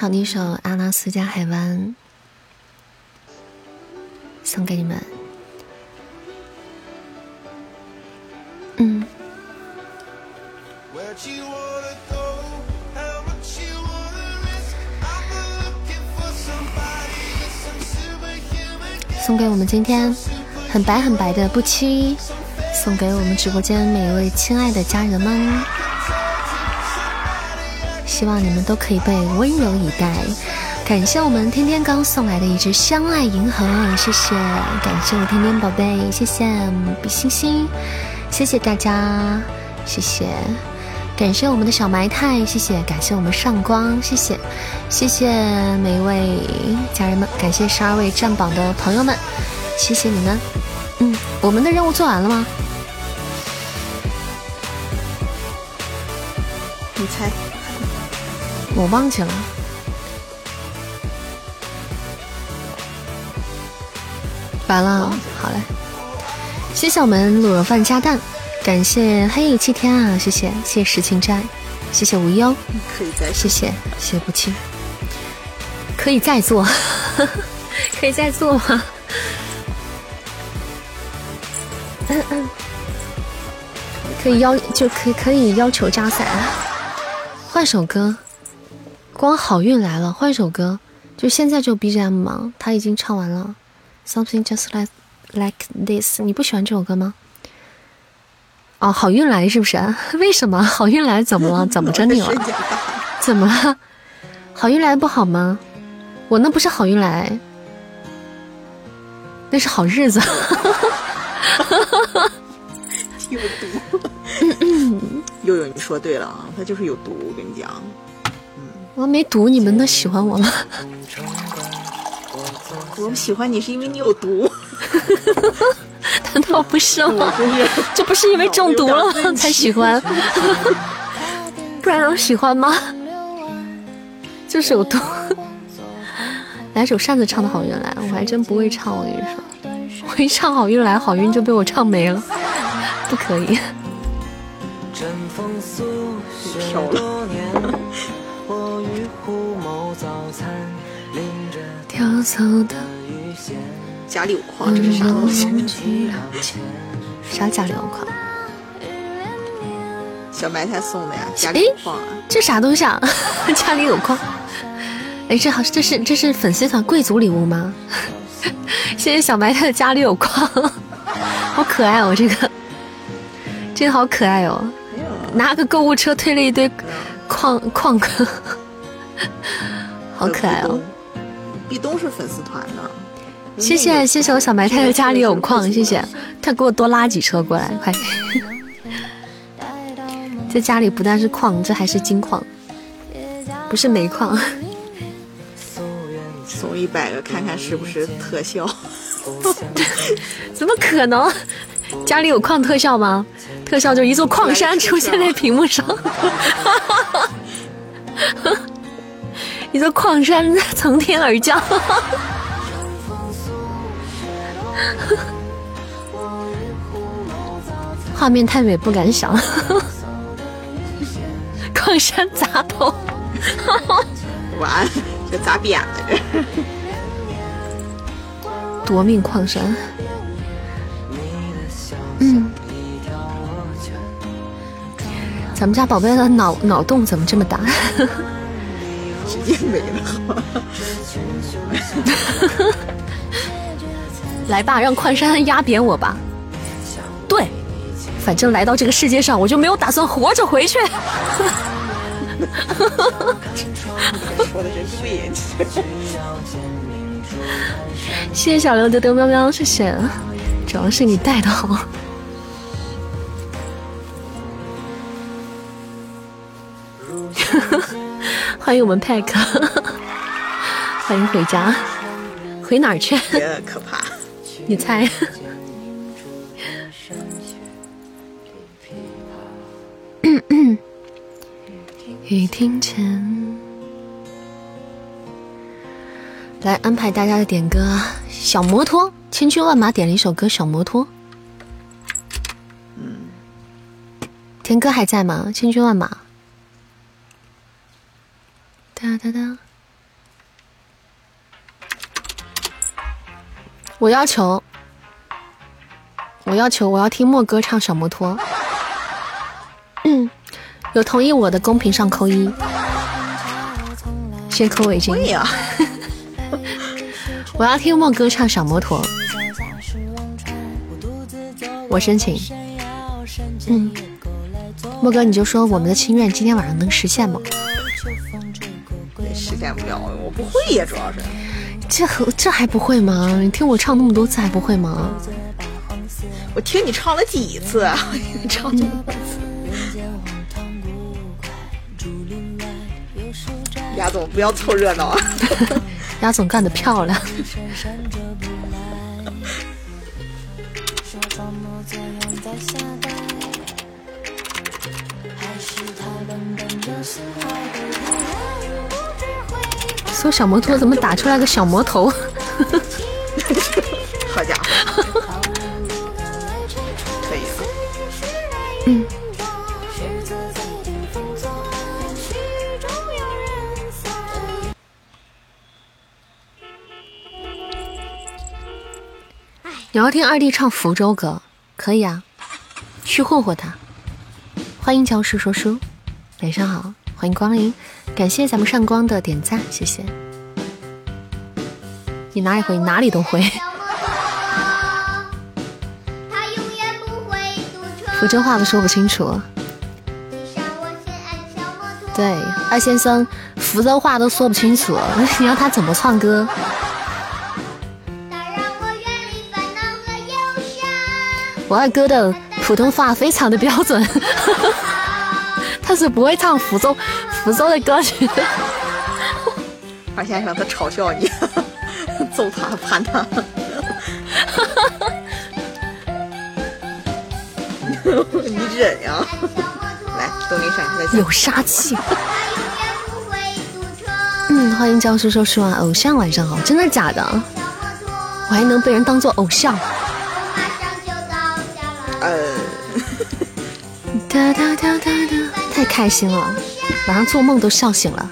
好，一首《阿拉斯加海湾》送给你们。嗯，送给我们今天很白很白的不期，送给我们直播间每一位亲爱的家人们。希望你们都可以被温柔以待。感谢我们天天刚送来的一只相爱银河，谢谢，感谢我天天宝贝，谢谢比心心，谢谢大家，谢谢，感谢我们的小埋汰，谢谢，感谢我们上光，谢谢，谢谢每一位家人们，感谢十二位占榜的朋友们，谢谢你们。嗯，我们的任务做完了吗？你猜？我忘记了。完了，好嘞，谢谢我们卤肉饭加蛋，感谢黑雨七天啊，谢谢谢谢石情债，谢谢无忧，可以再谢谢谢谢不弃，可以再做，可以再做吗？嗯嗯，可以要就可以可以要求加赛，换首歌。光好运来了，换首歌，就现在就 BGM 嘛？他已经唱完了，Something just like like this。你不喜欢这首歌吗？哦，好运来是不是？为什么好运来怎么了？怎么着你了？怎么了？好运来不好吗？我那不是好运来，那是好日子。有毒。悠悠，你说对了啊，他就是有毒，我跟你讲。我没毒，你们能喜欢我吗？我们喜欢你是因为你有毒。难道不是吗？这不是因为中毒了 才喜欢，不然能喜欢吗？就是有毒。来首扇子唱的好运来，我还真不会唱，我跟你说，我一唱好运来，好运就被我唱没了，不可以。飘了走的雨线，家里有矿，这是啥东西？啥假两款？小白菜送的呀，家里有矿啊。这啥东西啊？家里有矿？哎，这好，这是这是粉丝团贵族礼物吗？谢谢小白菜家里有矿，好可爱哦，这个，这个好可爱哦，拿个购物车推了一堆矿矿坑，好可爱哦。壁咚是粉丝团的，谢谢谢谢我小白菜的家里有矿，谢谢他给我多拉几车过来，快！这家里不但是矿，这还是金矿，不是煤矿。送一百个看看是不是特效。怎么可能？家里有矿特效吗？特效就一座矿山出现在屏幕上，一座矿山从天而降。画面太美，不敢想。矿山砸头，完，这砸扁了这。夺命矿山。嗯，咱们家宝贝的脑脑洞怎么这么大？直接没了。来吧，让矿山压扁我吧。对，反正来到这个世界上，我就没有打算活着回去。说的真对。谢谢小刘丢丢喵喵，谢谢，主要是你带的好。欢迎我们 Pack，欢迎回家，回哪儿去？别可怕，你猜？雨停前，来安排大家的点歌。小摩托，千军万马点了一首歌《小摩托》。嗯，田哥还在吗？千军万马。哒哒哒！我要求，我要求，我要听莫哥唱《小摩托》。嗯，有同意我的公屏上扣一，先扣围巾。对呀。我要听莫哥唱《小摩托》，我申请。嗯，莫哥你就说我们的心愿今天晚上能实现吗？实现不了，我不会呀，主要是。这和这还不会吗？你听我唱那么多次还不会吗？我听你唱了几次啊？唱几次？丫总不要凑热闹啊！丫总干得漂亮。搜小摩托怎么打出来个小魔头？好家伙！可以。嗯。你要听二弟唱福州歌，可以啊，去霍霍他。欢迎教室说书，晚上好，欢迎光临，感谢咱们上光的点赞，谢谢。你哪里会？哪里都会。福州话都说不清楚。对，二先生福州话都说不清楚，你让他怎么唱歌？我二哥的普通话非常的标准，他是不会唱福州福州的歌曲的。二先生他嘲笑你，揍他盘他。你忍呀！来，东林山有杀气。嗯，欢迎教师说书啊，偶像晚上好，真的假的？我还能被人当做偶像？呃哒哒哒开心了，晚上做梦都笑醒了。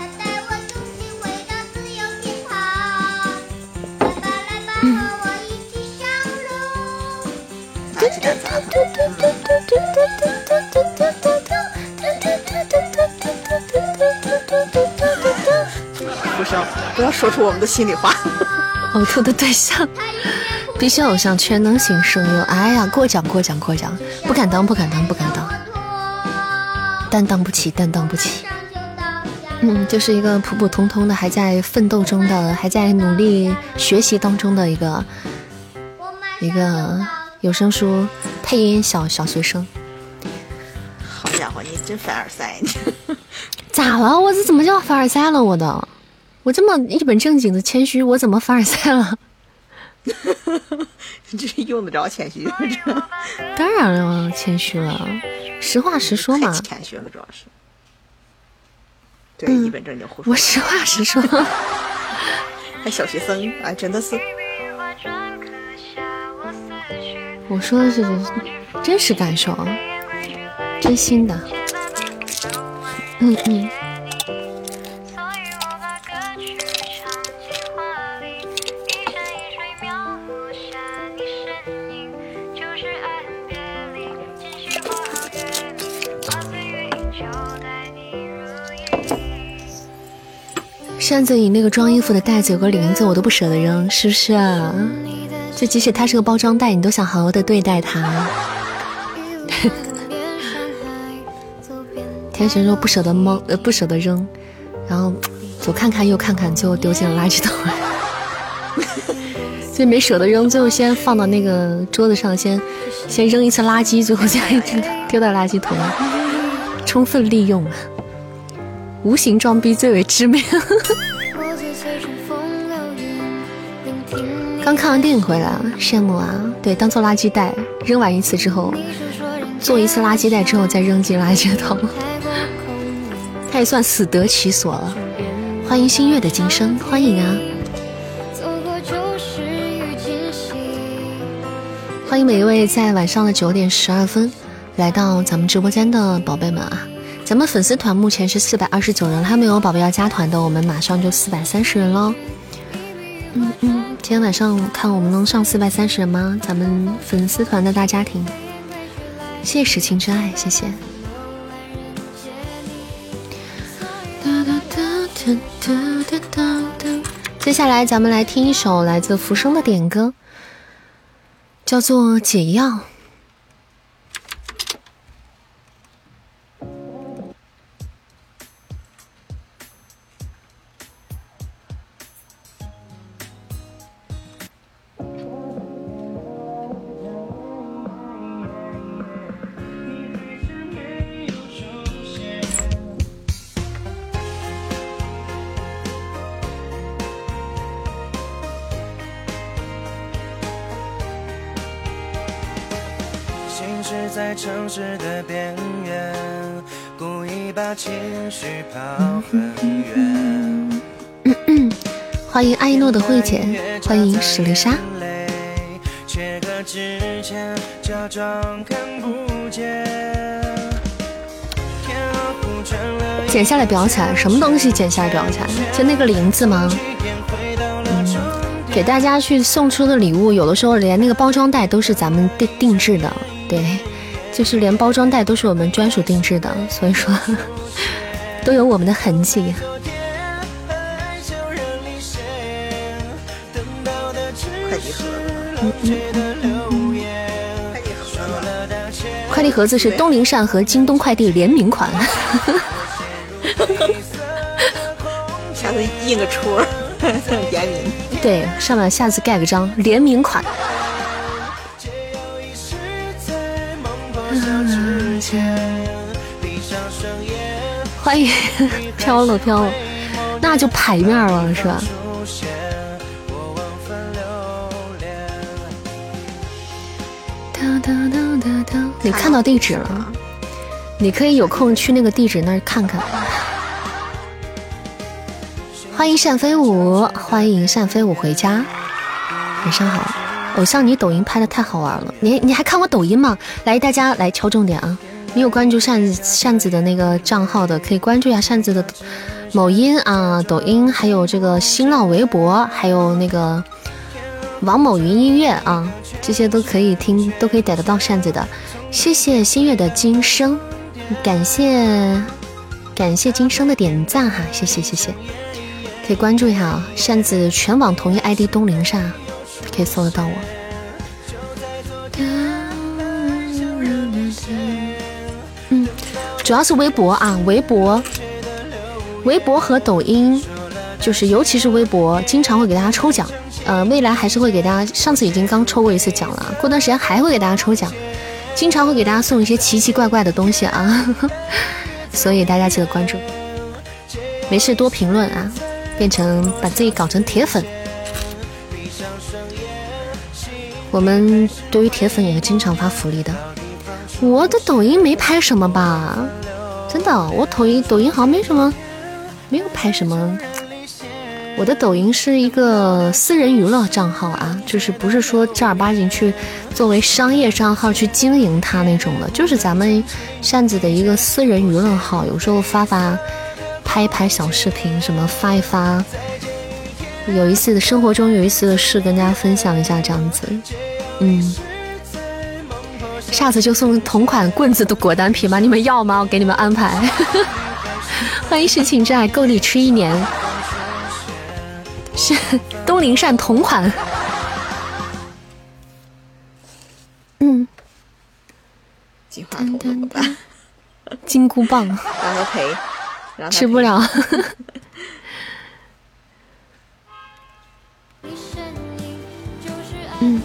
嗯。不要说出我们的心里话。呕吐的对象，必须偶像全能型声优。哎呀，过奖过奖过奖，不敢当不敢当不敢当，担当不起担当不起。嗯，就是一个普普通通的，还在奋斗中的，还在努力学习当中的一个一个有声书配音小小学生。好家伙，你真凡尔赛！你 咋了？我这怎么叫凡尔赛了？我的，我这么一本正经的谦虚，我怎么凡尔赛了？你 这用得着谦虚，这当然了，谦虚了，实话实说嘛太。谦虚了，主要是。对，一本正经胡说我，实话实说，还小学生，啊，真的是。我说的是真实感受，啊，真心的。嗯嗯，扇子里那个装衣服的袋子有个领子，我都不舍得扔，是不是啊？就即使它是个包装袋，你都想好好的对待它。天神说不舍得猫，呃，不舍得扔，然后左看看右看看，最后丢进了垃圾桶。所以没舍得扔，最后先放到那个桌子上，先先扔一次垃圾，最后再丢到垃圾桶，充分利用。无形装逼最为致命。刚看完电影回来，羡慕啊！对，当做垃圾袋扔完一次之后，做一次垃圾袋之后再扔进垃圾桶，他也算死得其所了。欢迎新月的今生，欢迎啊！欢迎每一位在晚上的九点十二分来到咱们直播间的宝贝们啊！咱们粉丝团目前是四百二十九人，还没有宝贝要加团的，我们马上就四百三十人喽。嗯嗯，今天晚上看我们能上四百三十人吗？咱们粉丝团的大家庭，谢谢史情之爱，谢谢。接下来咱们来听一首来自浮生的点歌，叫做《解药》。行驶在城市的边缘，故意把情绪跑很远。欢迎阿依诺的慧姐，欢迎史丽莎。切割之前，假装看不见。剪下来裱起来，什么东西剪下来裱起来？就那个林子吗？嗯，给大家去送出的礼物，有的时候连那个包装袋都是咱们定定制的，对，就是连包装袋都是我们专属定制的，所以说都有我们的痕迹。快递盒子呢？快递盒子快递盒子是东林善和京东快递联名款，下次印个戳儿，联名。对，上面下次盖个章，联名款。欢迎 飘了飘了，那就牌面了是吧？你看到地址了？你可以有空去那个地址那儿看看。欢迎单飞舞，欢迎单飞舞回家。晚上好，偶像，你抖音拍的太好玩了，你你还看我抖音吗？来，大家来敲重点啊！没有关注扇子扇子的那个账号的，可以关注一下扇子的某音啊、抖音，还有这个新浪微博，还有那个王某云音乐啊，这些都可以听，都可以逮得到扇子的。谢谢新月的今生，感谢感谢今生的点赞哈，谢谢谢谢，可以关注一下啊，扇子全网同一 ID 东陵扇，可以搜得到我。主要是微博啊，微博，微博和抖音，就是尤其是微博，经常会给大家抽奖。呃，未来还是会给大家，上次已经刚抽过一次奖了，过段时间还会给大家抽奖，经常会给大家送一些奇奇怪怪的东西啊，所以大家记得关注，没事多评论啊，变成把自己搞成铁粉。我们对于铁粉也是经常发福利的。我的抖音没拍什么吧？真的，我抖音抖音好像没什么，没有拍什么。我的抖音是一个私人娱乐账号啊，就是不是说正儿八经去作为商业账号去经营它那种的，就是咱们扇子的一个私人娱乐号，有时候发发拍一拍小视频，什么发一发有意思的生活中有意思的事跟大家分享一下这样子，嗯，下次就送同款棍子的果丹皮吗？你们要吗？我给你们安排。欢迎石情之爱，够你吃一年。是东林善同款，嗯，金花筒怎么办？金箍棒让他赔，让他吃不了。嗯，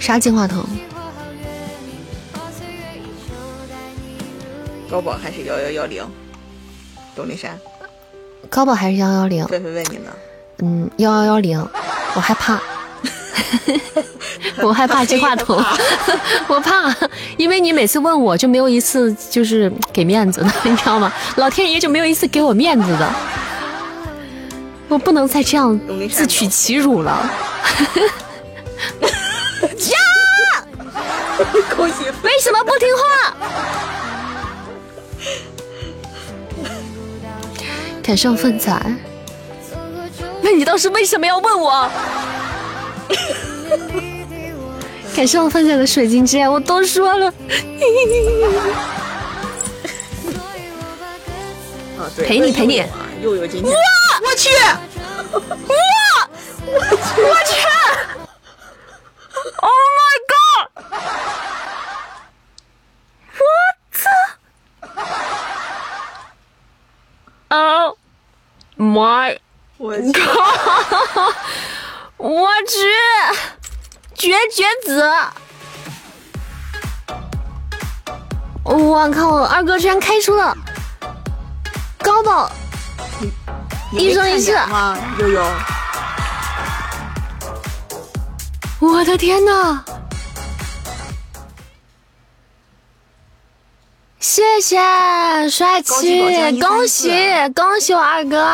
啥金话筒？高保还是幺幺幺零？董丽珊，高保还是幺幺零？菲菲问你呢。嗯，幺幺幺零，我害怕，我害怕接话筒，我怕，因为你每次问我就没有一次就是给面子的，你知道吗？老天爷就没有一次给我面子的，我不能再这样自取其辱了。呀！恭喜！为什么不听话？感上粪仔。那你当时为什么要问我？感谢我分享的水晶之爱，我都说了。陪你陪你，又有今天。哇！我去！my！我靠！我去！绝绝子！我靠！二哥居然开出了高保一生一世吗？悠悠，我的天呐！谢谢帅气，恭喜恭喜我二哥，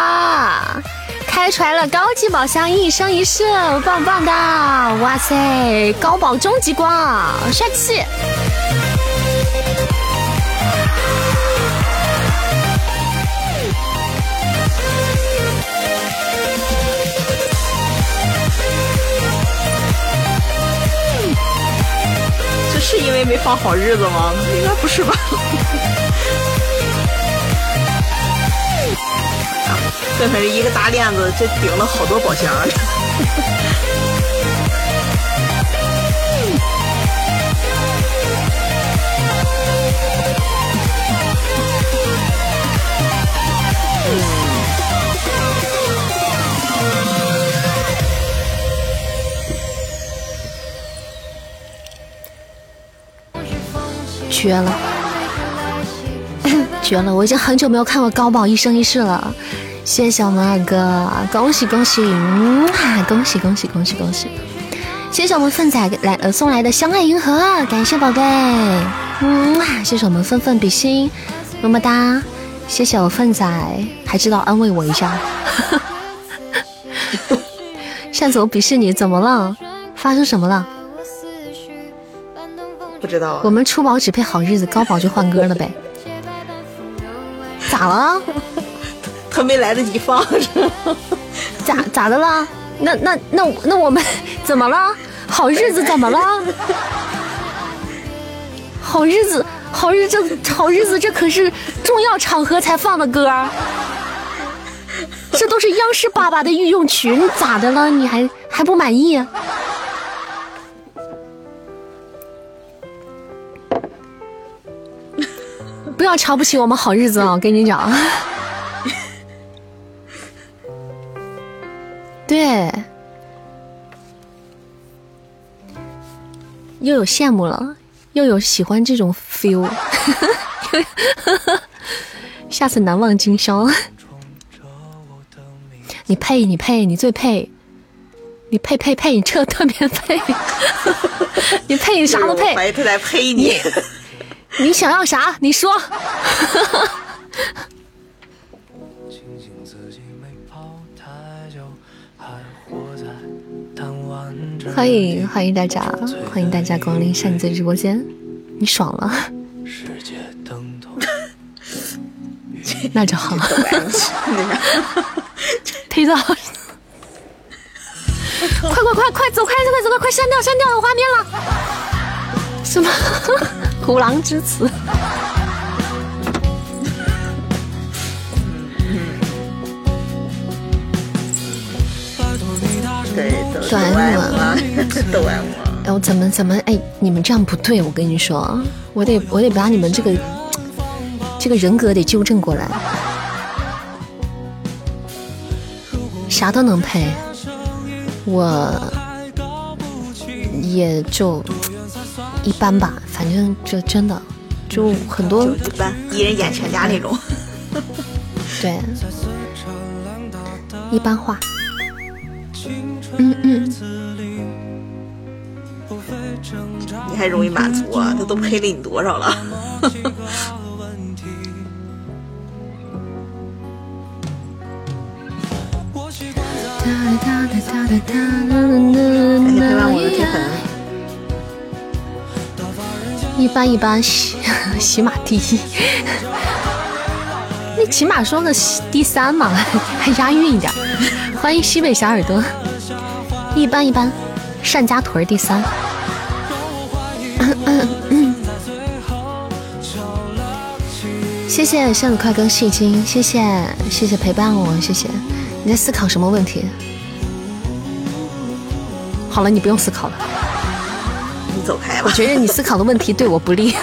开出来了高级宝箱一生一世，棒棒的！哇塞，高保终极光，帅气！这是因为没放好日子吗？应该不是吧？这可是一个大链子，这顶了好多宝箱。绝了，绝了！我已经很久没有看过高保一生一世了，谢谢我们二哥，恭喜恭喜，嗯 啊，恭喜恭喜恭喜恭喜！谢谢我们粪仔来呃送来的相爱银河，感谢宝贝，嗯啊，谢谢我们愤愤比心，么么哒！谢谢我粪仔，还知道安慰我一下。扇子，我鄙视你，怎么了？发生什么了？不知道啊我们初宝只配好日子，高宝就换歌了呗？咋了？他没来得及放，咋咋的了？那那那那我们怎么了？好日子怎么了？好日子，好日子，好日子，这可是重要场合才放的歌儿。这都是央视爸爸的御用曲，你咋的了？你还还不满意？不要瞧不起我们好日子啊！我跟你讲，对，又有羡慕了，又有喜欢这种 feel，下次难忘今宵。你配，你配，你最配，你配配配，你这特别配，你配你啥都配我。怀疑他在呸你。你想要啥？你说。欢迎欢迎大家，欢迎大家光临扇子直播间，你爽了。那就好。忒早，快快快快走，快走快走快快删掉删掉有画面了。什么？虎狼之词？对，都对都爱我，都爱我。哎，我怎么怎么哎？你们这样不对，我跟你说，我得我得把你们这个这个人格得纠正过来。啥都能配，我也就一般吧，反正就真的就很多一般，一人演全家那种。对一般化。嗯嗯，你还容易满足啊？他都赔了你多少了？感谢陪伴我的铁粉，一般一般，喜喜 马第一，你起码说个第三嘛，还押韵一点。欢迎西北小耳朵，一般一般，单家屯儿第三。嗯嗯嗯，谢谢扇子快更戏精，谢谢谢谢陪伴我，谢谢。你在思考什么问题？好了，你不用思考了。你走开吧我。觉得你思考的问题对我不利。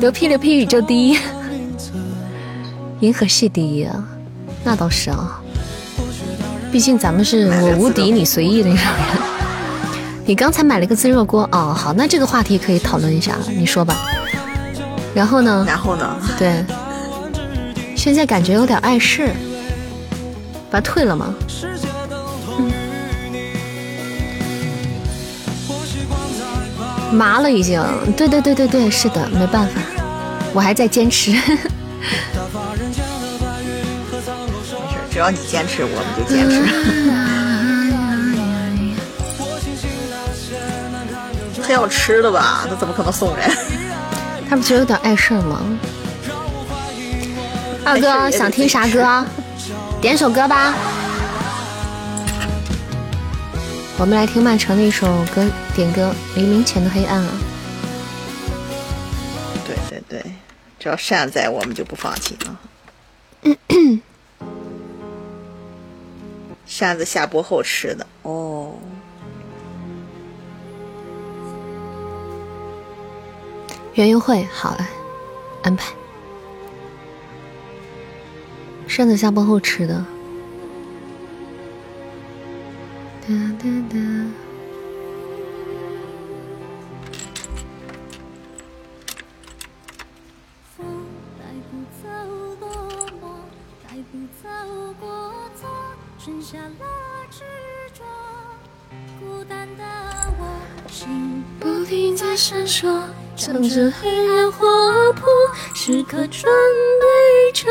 牛批牛批宇宙第一，银河系第一啊，那倒是啊。毕竟咱们是我无敌你随意的那种人。你刚才买了个自热锅哦，好，那这个话题可以讨论一下，你说吧。然后呢？然后呢？对，现在感觉有点碍事，把它退了吗？麻了已经，对对对对对，是的，没办法，我还在坚持。只要你坚持，我们就坚持。他要吃的吧？他怎么可能送人？他不觉得有点碍事儿吗？二哥想听啥歌？点首歌吧。我们来听曼城的一首歌，点歌《黎明前的黑暗》啊。对对对，只要善在，我们就不放弃啊。扇子下播后吃的哦，园游会好了安排。扇子下播后吃的。哒哒哒。心不停在闪烁，向着黑暗划破，时刻准备着。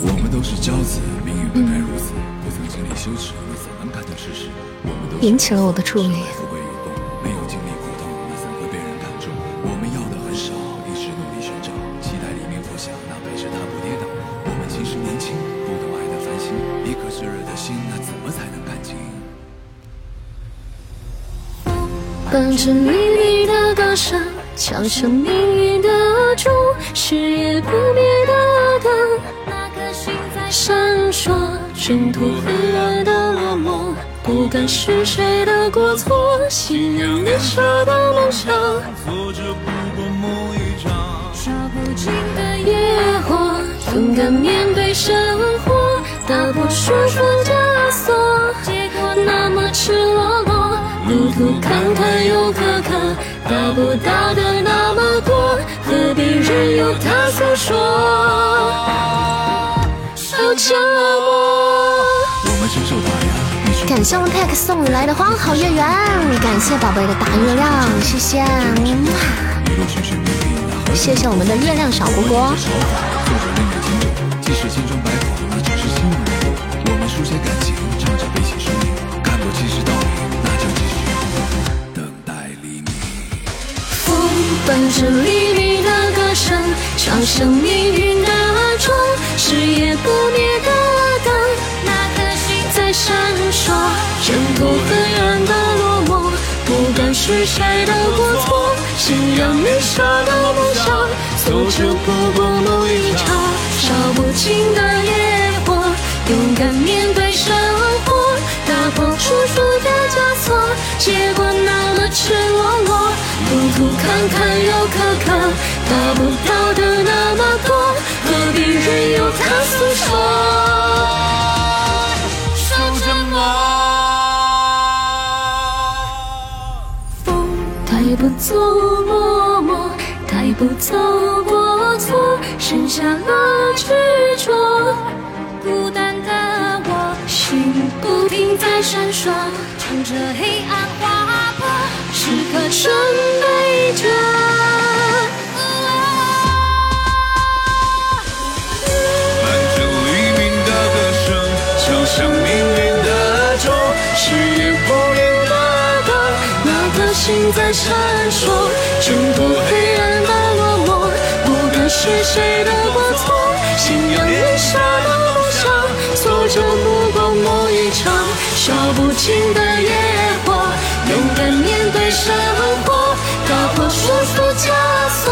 我们都是骄子，命运本该如此，不曾经历羞耻，你怎能感到世事？我们都是引起了我的注意伴着命运的歌声，敲响命运的钟，是夜不灭的灯。那颗星在闪烁，挣脱黑暗的落寞。不甘是谁的过错，信仰年少的梦想。挫折不过梦一场。烧不尽的野火，勇敢面对生活，打破束缚途坎坎又坎坷，得不到的那么多，何必任由它诉说？受折磨。我们承受打压，一直感谢我们 Pack 送来的花好月圆，感谢宝贝的大月亮，谢谢，谢谢我们的月亮小果果。着黎明的歌声，唱响命运的钟，是夜不灭的灯。那颗星在闪烁，挣脱黑暗的落寞。不管是谁的过错，信仰你舍的梦想，挫折不过梦一场烧不尽的野火，勇敢面对生活，打破束缚的枷锁。结果那么赤裸裸，路途坎坎又坎坷，得不到的那么多，何必任由他诉说？受折磨风带不走落寞，带不走过错，剩下了执着。孤单的我，心不停在闪烁，乘着黑暗划破，时刻准备着。伴着黎明的歌声，敲响命运的钟，是夜不灭的灯，那颗星在闪烁，挣脱黑暗的落寞。不管是谁的过错，信仰人生的梦想，挫折不过梦一场烧不尽的野火，勇敢面对生活，打破束缚枷锁。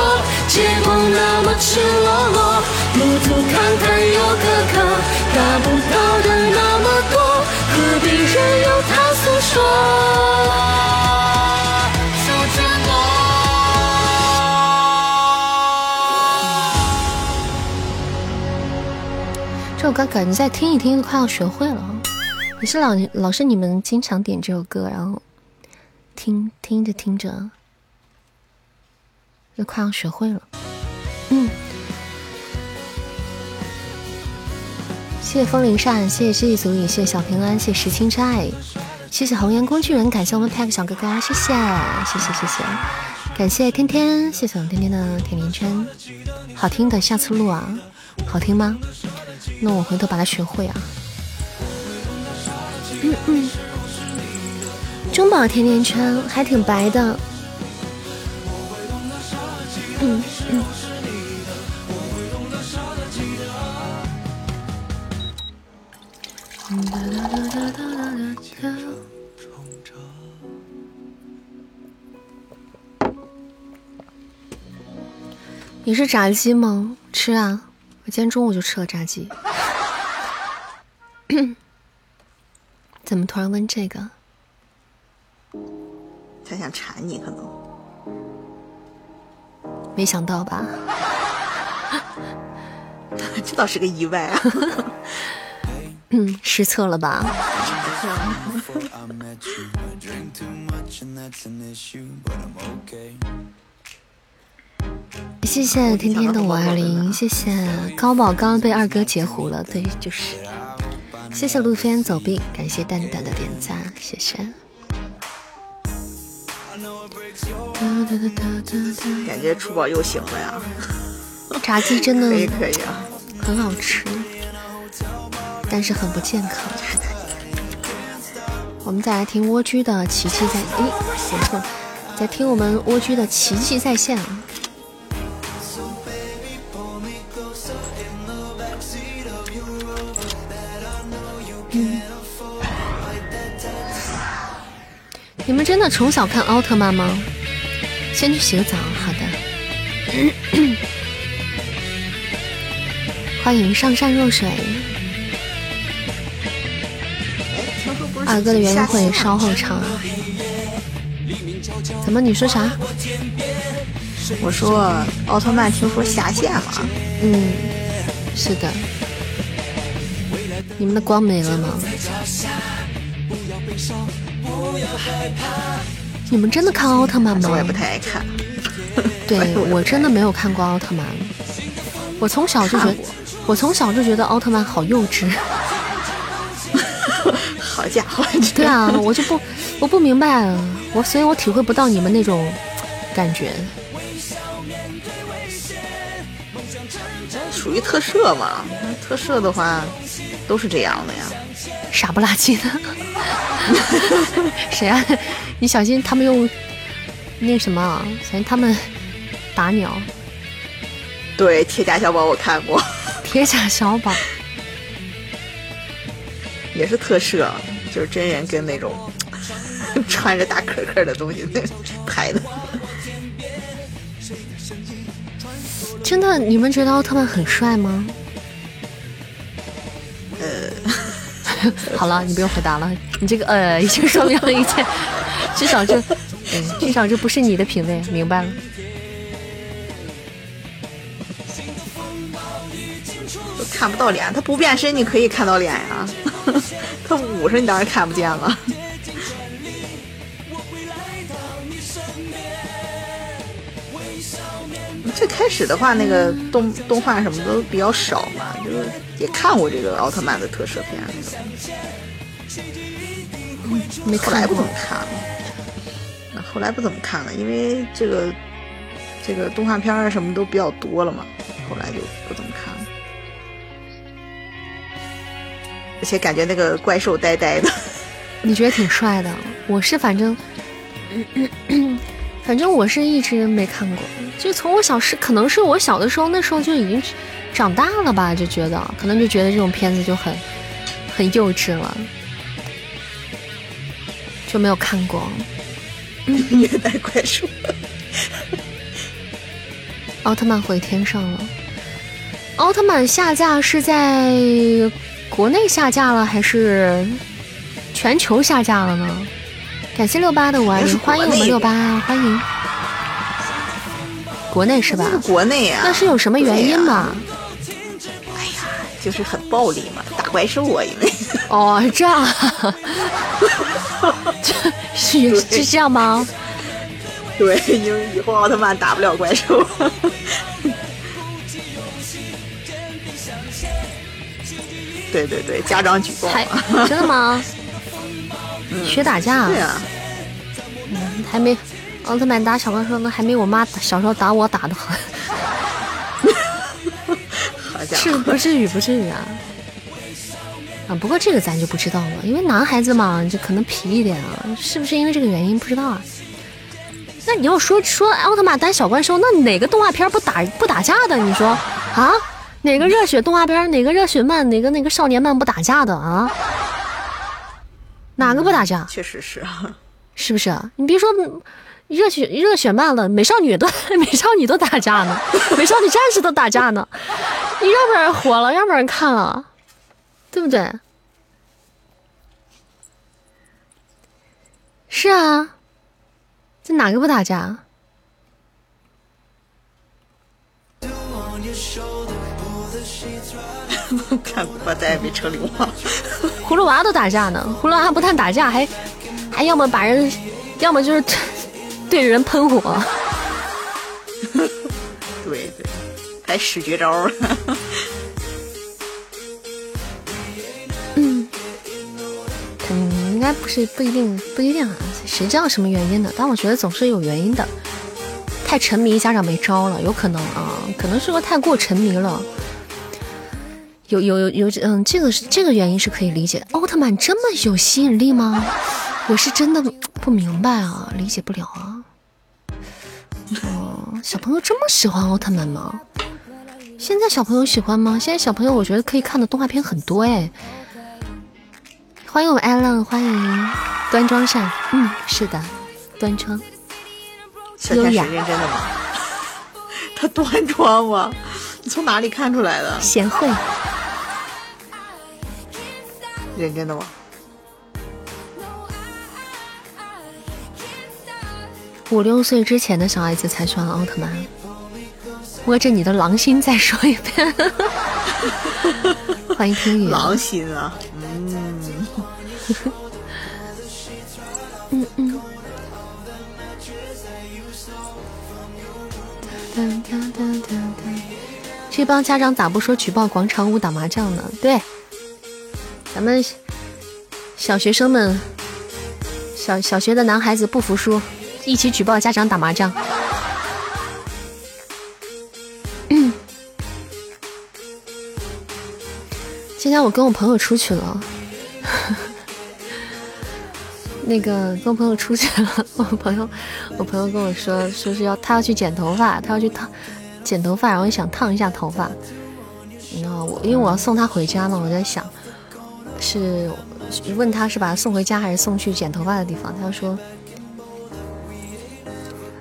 结果那么赤裸裸，路途坎坎又坎坷，达不到的那么多，何必任由它诉说？受折磨。这首歌感觉再听一听快要学会了。也是老老是你们经常点这首歌，然后听听着听着就快要学会了。嗯，谢谢风铃扇，谢谢世纪足矣，谢谢小平安，谢谢石青斋，谢谢红颜工具人，感谢我们 Pack 小哥哥，谢谢谢谢谢谢，感谢天天，谢谢我们天天的甜甜圈，好听的，下次录啊，好听吗？那我回头把它学会啊。嗯嗯，中宝甜甜圈还挺白的。嗯嗯。你是炸鸡吗？吃啊！我今天中午就吃了炸鸡。怎么突然问这个？他想馋你，可能没想到吧？这倒是个意外啊！嗯，失策了吧？谢谢天天的五二零，谢谢高宝刚刚被二哥截胡了，对，就是。谢谢路飞走壁，感谢蛋蛋的点赞，谢谢。感觉出宝又醒了呀！炸鸡真的可以可以啊，很好吃，但是很不健康。我们再来听蜗居的奇迹在，诶，写错了，再听我们蜗居的奇迹在线。你们真的从小看奥特曼吗？先去洗个澡，好的。欢迎上善若水。二哥的原因会稍后唱啊。怎么？你说啥？我说奥特曼听说下线了，嗯，是的。你们的光没了吗？你们真的看奥特曼吗我？也不太爱看。对 我真的没有看过奥特曼。我从小就觉得我从小就觉得奥特曼好幼稚。好家伙，对啊，我就不我不明白，啊，我所以我体会不到你们那种感觉。属于特摄嘛？特摄的话都是这样的呀。傻不拉几的。谁啊？你小心他们用那什么啊，小心他们打鸟。对，铁甲小宝我看过，铁甲小宝，也是特摄，就是真人跟那种穿着大壳壳的东西那拍的。真的，你们觉得奥特曼很帅吗？呃，好了，你不用回答了，你这个呃已经说明了一切，至少这，至少这不是你的品味，明白了。都看不到脸，他不变身你可以看到脸呀，他捂着你当然看不见了。最开始的话，那个动动画什么都比较少嘛，就是也看过这个奥特曼的特摄片，没后来不怎么，看了。那后来不怎么看了，因为这个这个动画片啊什么都比较多了嘛，后来就不怎么看了。而且感觉那个怪兽呆呆的，你觉得挺帅的，我是反正，反正我是一直没看过，就从我小时，可能是我小的时候，那时候就已经长大了吧，就觉得可能就觉得这种片子就很很幼稚了，就没有看过。虐待怪兽。奥特曼回天上了。奥特曼下架是在国内下架了，还是全球下架了呢？感谢六八的五二零，欢迎我们六八，欢迎。国内是吧？是国内啊，那是有什么原因吗？哎呀，就是很暴力嘛，打怪兽啊，因为哦，这样啊，这是是这样吗？对，因为以后奥特曼打不了怪兽。对对对，家长举报。真的吗？学打架？对啊，还没奥特曼打小怪兽，呢还没我妈小时候打我打的狠。好家是伙，不至于，不至于啊。啊，不过这个咱就不知道了，因为男孩子嘛，就可能皮一点啊，是不是因为这个原因不知道啊？那你要说说奥特曼打小怪兽，那哪个动画片不打不打架的？你说啊？哪个热血动画片，哪个热血漫，哪个哪个少年漫不打架的啊？哪个不打架？确实是啊。是不是啊？你别说嗯热血热血漫了，美少女都 美少女都打架呢，美少女战士都打架呢，你让不让人火了，让不让人看了，对不对？是啊，这哪个不打架？看古惑仔没成流氓，葫芦娃都打架呢，葫芦娃不但打架，还还要么把人，要么就是 对着人喷火。对对，还使绝招了。嗯，应该不是不一定不一定啊，谁知道什么原因呢？但我觉得总是有原因的。太沉迷，家长没招了，有可能啊，可能是个太过沉迷了。有有有有，嗯，这个是这个原因是可以理解。奥特曼这么有吸引力吗？我是真的不明白啊，理解不了啊。哦，小朋友这么喜欢奥特曼吗？现在小朋友喜欢吗？现在小朋友我觉得可以看的动画片很多哎。欢迎我们艾伦，欢迎端庄善，嗯，是的，端庄。小天使优雅认真的吗？他端庄吗？你 从哪里看出来的？贤惠，认真的吗？五六岁之前的小孩子才喜欢奥特曼。摸着你的狼心再说一遍。欢迎听雨。狼心啊，嗯嗯。噔噔噔噔噔这帮家长咋不说举报广场舞打麻将呢？对，咱们小学生们，小小学的男孩子不服输，一起举报家长打麻将。今天我跟我朋友出去了，那个跟我朋友出去了。我朋友，我朋友跟我说，说是要他要去剪头发，他要去烫剪头发，然后想烫一下头发。然后我因为我要送他回家嘛，我在想是问他是把他送回家还是送去剪头发的地方。他说，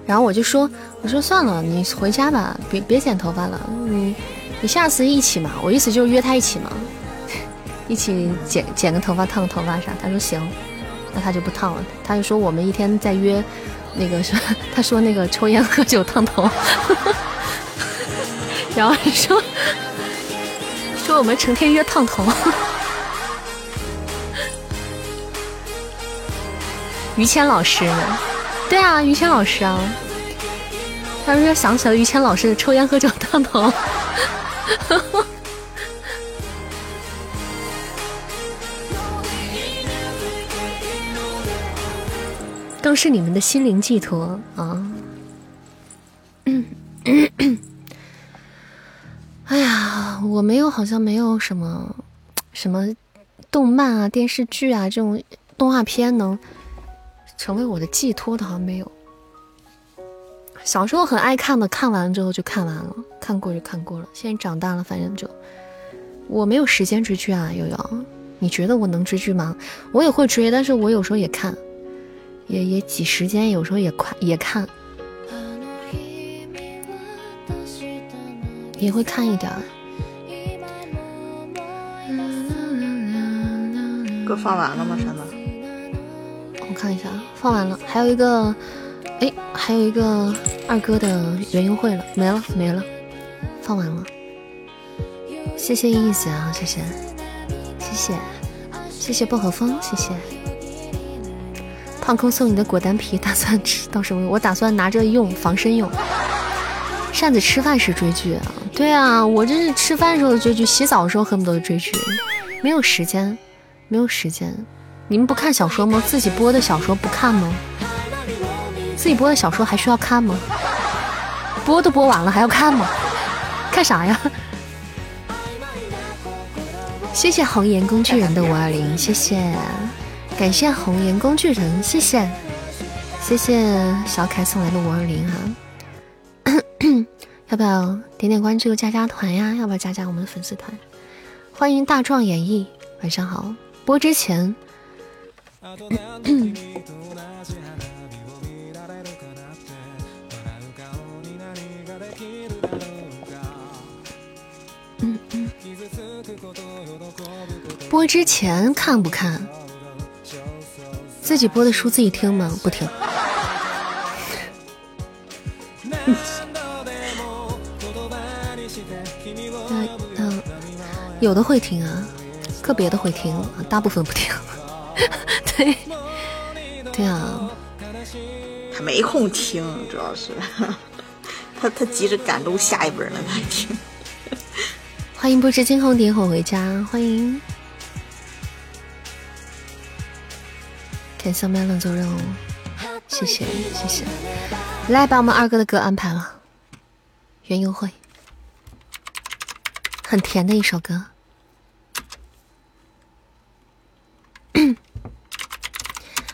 然后我就说，我说算了，你回家吧，别别剪头发了，你你下次一起嘛。我意思就是约他一起嘛。一起剪剪个头发，烫个头发啥？他说行，那他就不烫了。他就说我们一天在约那个什，他说那个抽烟喝酒烫头，然后说 说我们成天约烫头。于谦老师，对啊，于谦老师啊，他说想起了于谦老师的抽烟喝酒烫头。都是你们的心灵寄托啊！哎呀，我没有，好像没有什么什么动漫啊、电视剧啊这种动画片能成为我的寄托的，好像没有。小时候很爱看的，看完之后就看完了，看过就看过了。现在长大了，反正就我没有时间追剧啊。悠悠，你觉得我能追剧吗？我也会追，但是我有时候也看。也也挤时间，有时候也快也看，也会看一点儿。歌放完了吗？山子？我看一下，放完了。还有一个，哎，还有一个二哥的园游会了，没了没了，放完了。谢谢意思啊，谢谢，谢谢，谢谢薄荷风，谢谢。胖空送你的果丹皮，打算吃到时候我打算拿着用防身用。扇子吃饭时追剧啊？对啊，我这是吃饭时候追剧，洗澡的时候恨不得追剧，没有时间，没有时间。你们不看小说吗？自己播的小说不看吗？自己播的小说还需要看吗？播都播完了还要看吗？看啥呀？谢谢红颜工具人的五二零，谢谢。感谢红颜工具人，谢谢，谢谢小凯送来的五二零哈，要不要点点关注加加团呀？要不要加加我们的粉丝团？欢迎大壮演绎，晚上好。播之前，播之前看不看？自己播的书自己听吗？不听。有的会听啊，个别的会听，大部分不听。对，对啊，他没空听，主要是。他他急着赶路下一本呢，他听。欢迎不知惊鸿点火回家，欢迎。感谢 melon 做任务，谢谢谢谢，来把我们二哥的歌安排了，园游会，很甜的一首歌，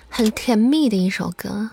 很甜蜜的一首歌。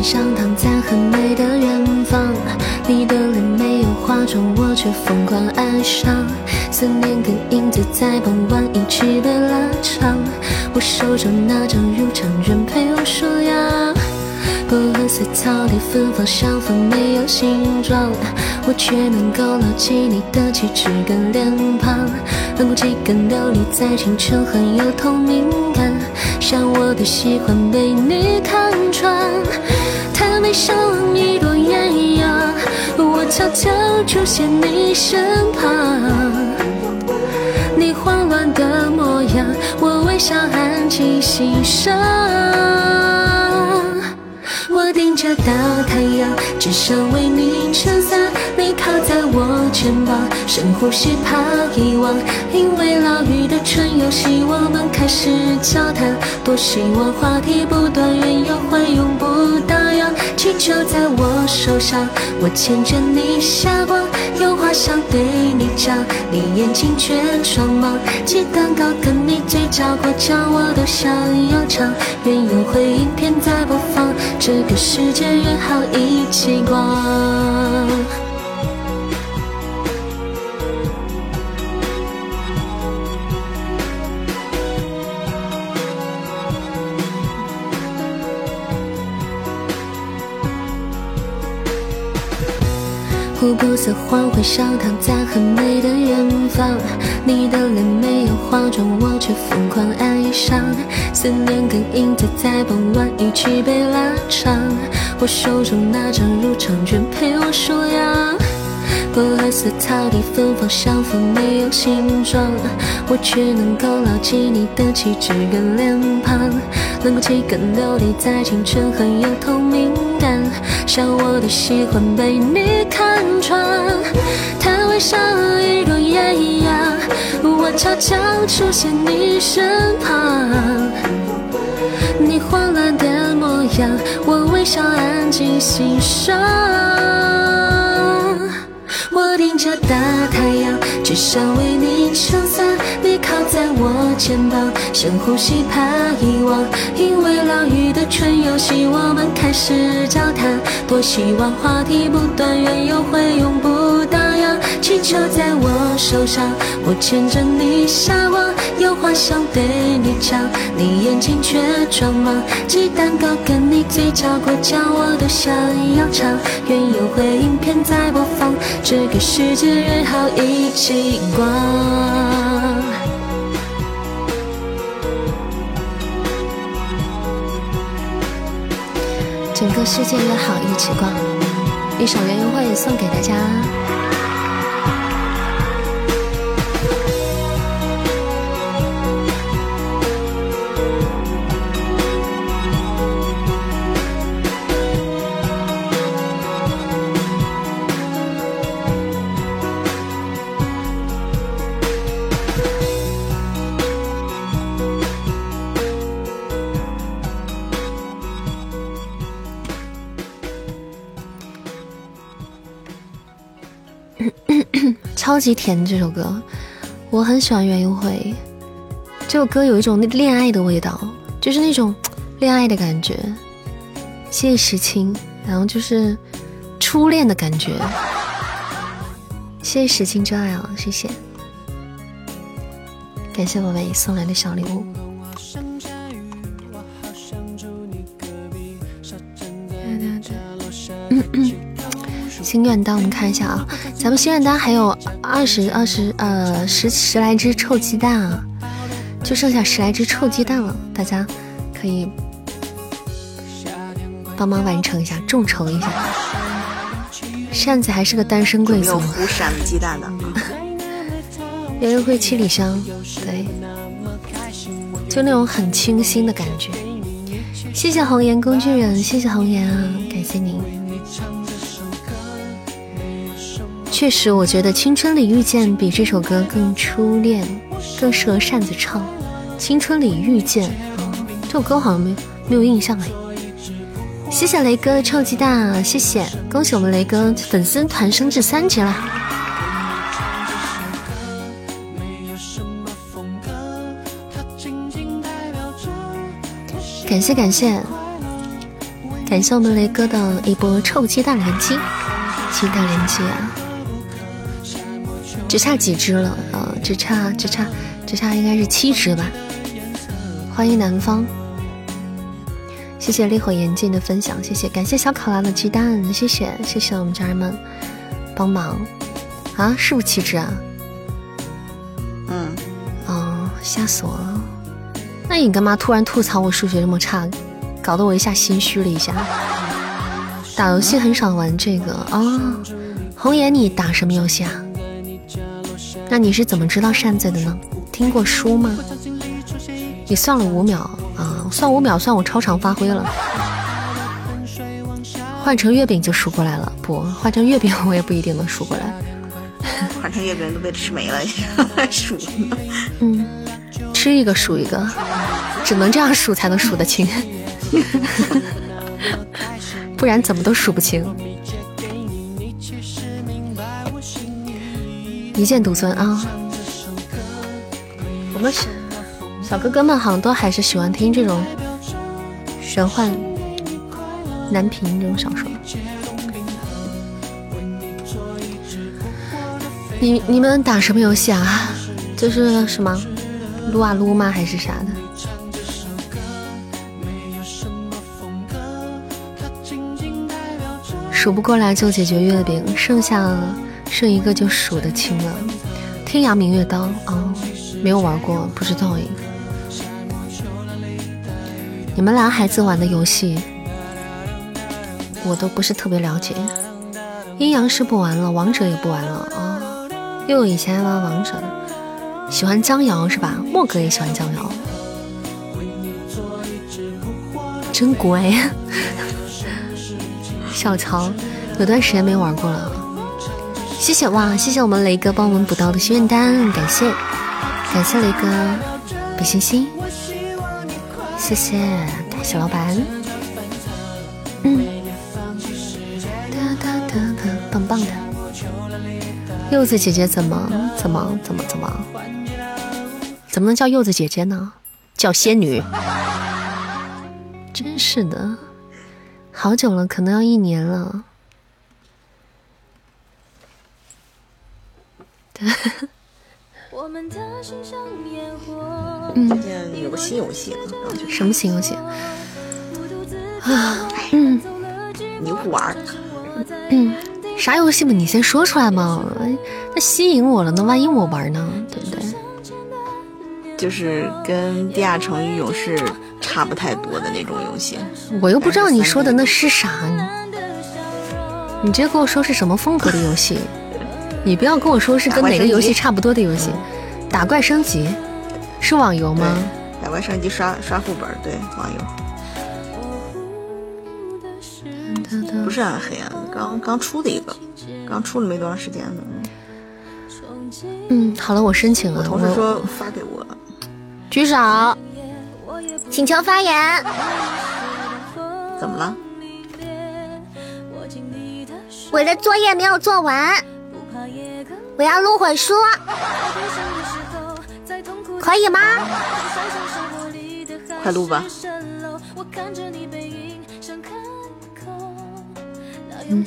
黄昏上躺在很美的远方，你的脸没有化妆，我却疯狂爱上。思念跟影子在傍晚一起被拉长，我手中那张入场券陪我数呀。薄荷色草地芬芳，相逢没有形状，我却能够牢记你的气质跟脸庞。能够几根琉璃在清晨很有透明感，像我的喜欢被你看穿。爱上一朵艳阳，我悄悄出现你身旁。你慌乱的模样，我微笑安静欣赏。我顶着大太阳，只想为你撑伞。你靠在我肩膀，深呼吸怕遗忘。因为老去的春游戏，我们开始交谈。多希望话题不断，缘由会永不打烊。气球在我手上，我牵着你下光，有话想对你讲，你眼睛却装忙。鸡蛋糕跟你嘴角过奖，我都想要尝。原有回音片在播放，这个世界约好一起逛。琥珀色黄昏上躺在很美的远方，你的脸没有化妆，我却疯狂爱上。思念跟影子在傍晚一起被拉长，我手中那张入场券陪我数羊。薄荷色草地芬芳，像风没有形状，我却能够牢记你的气质跟脸庞。冷空气跟琉璃在清晨很有透明感，像我的喜欢被你看穿。太微笑一朵艳阳，我悄悄出现你身旁。你慌乱的模样，我微笑安静欣赏。我顶着大太阳，只想为你撑伞。你靠在我肩膀，深呼吸怕遗忘。因为老鱼的春游戏，我们开始交谈。多希望话题不断，缘由会永不打。气球在我手上，我牵着你下望。有话想对你讲，你眼睛却装忙。鸡蛋糕跟你嘴角过奖，我都想要尝。原有回音片在播放，这个世界约好一起逛。整个世界约好一起逛，一首园游会送给大家。超级甜这首歌，我很喜欢园游会。这首歌有一种恋爱的味道，就是那种恋爱的感觉。谢谢石青，然后就是初恋的感觉。谢谢石青真爱啊，谢谢，感谢宝贝送来的小礼物。心愿单，我们看一下啊，咱们心愿单还有二十二十呃十十来只臭鸡蛋啊，就剩下十来只臭鸡蛋了，大家可以帮忙完成一下，众筹一下。扇子还是个单身贵族，有胡扇子鸡蛋的。园游会七里香，对，就那种很清新的感觉。谢谢红颜工具人，谢谢红颜啊，感谢您。确实，我觉得《青春里遇见》比这首歌更初恋，更适合扇子唱。《青春里遇见》啊，这首歌好像没没有印象哎。谢谢雷哥的臭鸡蛋，谢谢，恭喜我们雷哥粉丝团升至三级啦！感谢感谢感谢我们雷哥的一波臭鸡蛋连击，鸡蛋连击啊！只差几只了啊、只差只差只差应该是七只吧。欢迎南方，谢谢烈火眼镜的分享，谢谢，感谢小考拉的鸡蛋，谢谢谢谢我们家人们帮忙啊！是不是七只啊？嗯，哦，吓死我了！那你干嘛突然吐槽我数学这么差，搞得我一下心虚了一下。打游戏很少玩这个啊、哦。红颜，你打什么游戏啊？那你是怎么知道扇子的呢？听过书吗？你算了五秒啊，算五秒算我超常发挥了。换成月饼就数过来了，不换成月饼我也不一定能数过来。换成月饼都被吃没了，数呢。嗯，吃一个数一个，只能这样数才能数得清，不然怎么都数不清。一剑独尊啊！我们小小哥哥们好像都还是喜欢听这种玄幻、男频这种小说。你你们打什么游戏啊？就是什么撸啊撸吗？还是啥的？数不过来就解决月饼，剩下剩一个就数得清了。天涯明月刀啊、没有玩过，不知道诶。你们男孩子玩的游戏，我都不是特别了解。阴阳师不玩了，王者也不玩了啊。哦、又以前玩王者，喜欢江瑶是吧？莫哥也喜欢江瑶，真乖。小曹有段时间没玩过了，谢谢哇！谢谢我们雷哥帮我们补到的心愿单，感谢感谢雷哥，比心心，谢谢感谢老板，嗯，哒哒哒，棒棒的。柚子姐姐怎么怎么怎么怎么怎么能叫柚子姐姐呢？叫仙女，真是的。好久了，可能要一年了。嗯，有个新游戏，然后就什么新游戏啊？嗯，你又不玩？嗯，啥游戏嘛？你先说出来嘛。那吸引我了，那万一我玩呢？对不对？就是跟《地下城与勇士》差不太多的那种游戏。我又不知道你说的那是啥，你直接跟我说是什么风格的游戏。你不要跟我说是跟哪个游戏差不多的游戏。打怪升级是网游吗？打怪升级刷刷副本，对，网游。不是暗黑啊，刚刚出的一个，刚出了没多长时间呢。嗯，好了，我申请了。我同事说发给我。举手，请求发言。怎么了？我的作业没有做完，我要录会书，可以吗？快录吧。嗯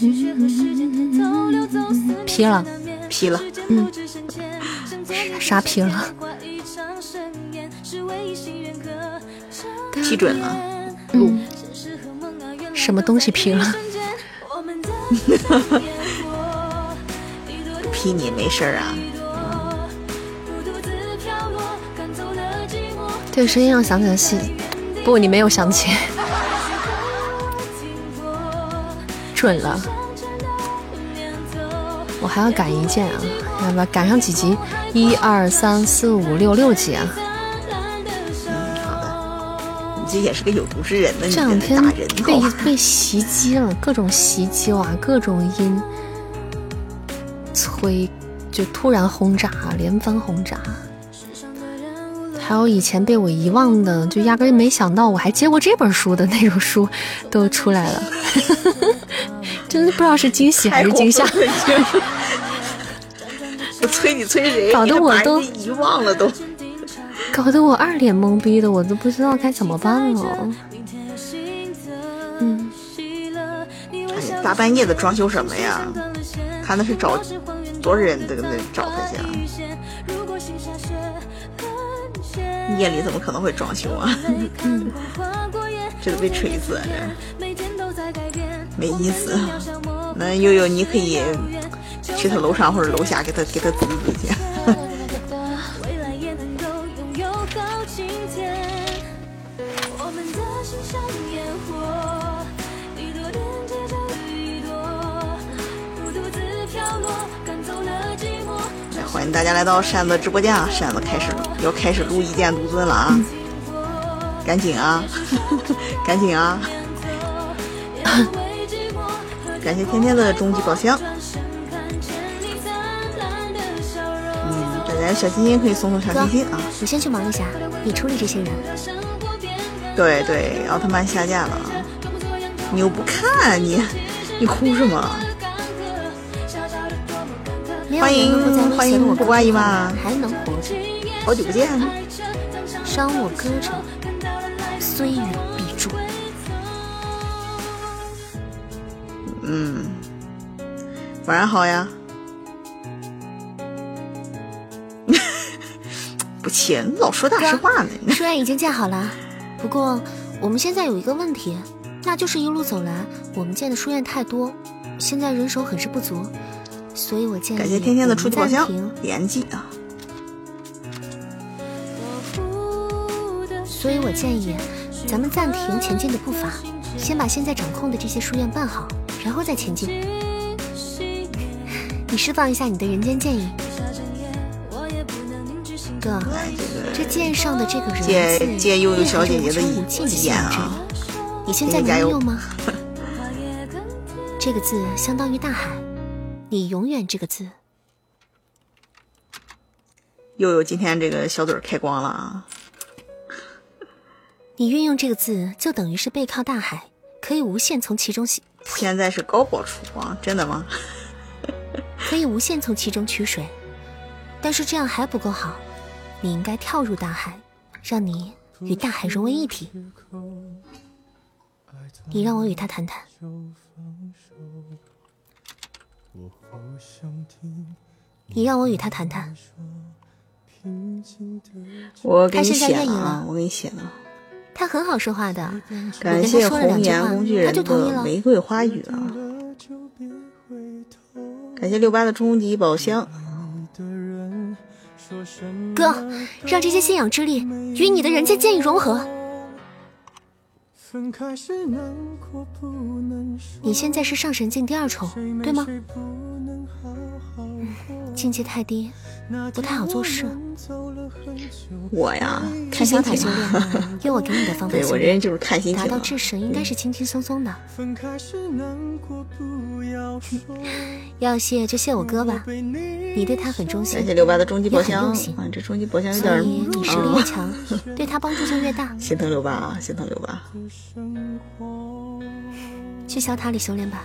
批了，批了，嗯，啥批了？批准了，录、嗯。什么东西批了？批你没事儿啊？这个声音让我想起了戏，不，你没有想起。准了，我还要赶一件啊！要不要赶上几集？一二三四五六六集啊！嗯，好的。你这也是个有毒之人呢。这两天被被袭击了，各种袭击哇，各种音催，就突然轰炸，连番轰炸。还有以前被我遗忘的，就压根没想到我还接过这本书的那种书，都出来了。真的不知道是惊喜还是惊吓。我催你催谁？搞得我都遗忘了都。搞得我二脸懵逼的，我都不知道该怎么办了。嗯，大半夜的装修什么呀？他那是找多少人这个那找他去啊？夜里怎么可能会装修啊？这都被锤死了，这没意思。那悠悠，你可以去他楼上或者楼下给他给他滋滋去。大家来到扇子直播间啊！扇子开始要开始录一剑独尊了啊！赶紧啊，赶紧啊！感谢天天的终极宝箱，嗯，大家小心心可以送送小心心啊！你先去忙一下，你处理这些人。对对，奥特曼下架了啊！你又不看你，你哭什么？欢迎欢迎我姨妈还能活着，好久不见，伤我歌者，虽远必诛。嗯，晚上好呀。不气，你老说大实话呢。书院已经建好了，不过我们现在有一个问题，那就是一路走来我们建的书院太多，现在人手很是不足，所以我建议感谢天天的出我气宝箱连击啊！所以我建议咱们暂停前进的步伐，先把现在掌控的这些书院办好，然后再前进。你释放一下你的人间剑意，哥，来这这剑上的这个人借字借悠悠蕴含着小姐姐的无穷无尽的信言仰之啊，你现在能用吗？这个字相当于大海，你永远这个字。悠悠今天这个小嘴儿开光了啊！你运用这个字，就等于是背靠大海，可以无限从其中吸，现在是高保出光，真的吗？可以无限从其中取水。但是这样还不够好，你应该跳入大海，让你与大海融为一体。你让我与他谈谈。你让我与他谈谈。我给你他现在了我给你写了。他很好说话的，我感谢跟他说了两红句话颜工具，他人就同意了。的玫瑰花语啊！感谢六八的终极宝箱，哥，让这些信仰之力与你的人间剑意融合。你现在是上神境第二重，对吗？境界太低，不太好做事。我呀看心小塔修情嘛。炼，用我给你的方法对修炼，我这人就是看心。达到至神应该是轻轻松松的。要谢就谢我哥吧，你对他很忠心感，谢六八的终极宝箱也很用心啊，这终极宝箱有所点以你实力越啊，强，对他帮助就越大。心疼六八啊，心疼六八。去小塔里修炼吧，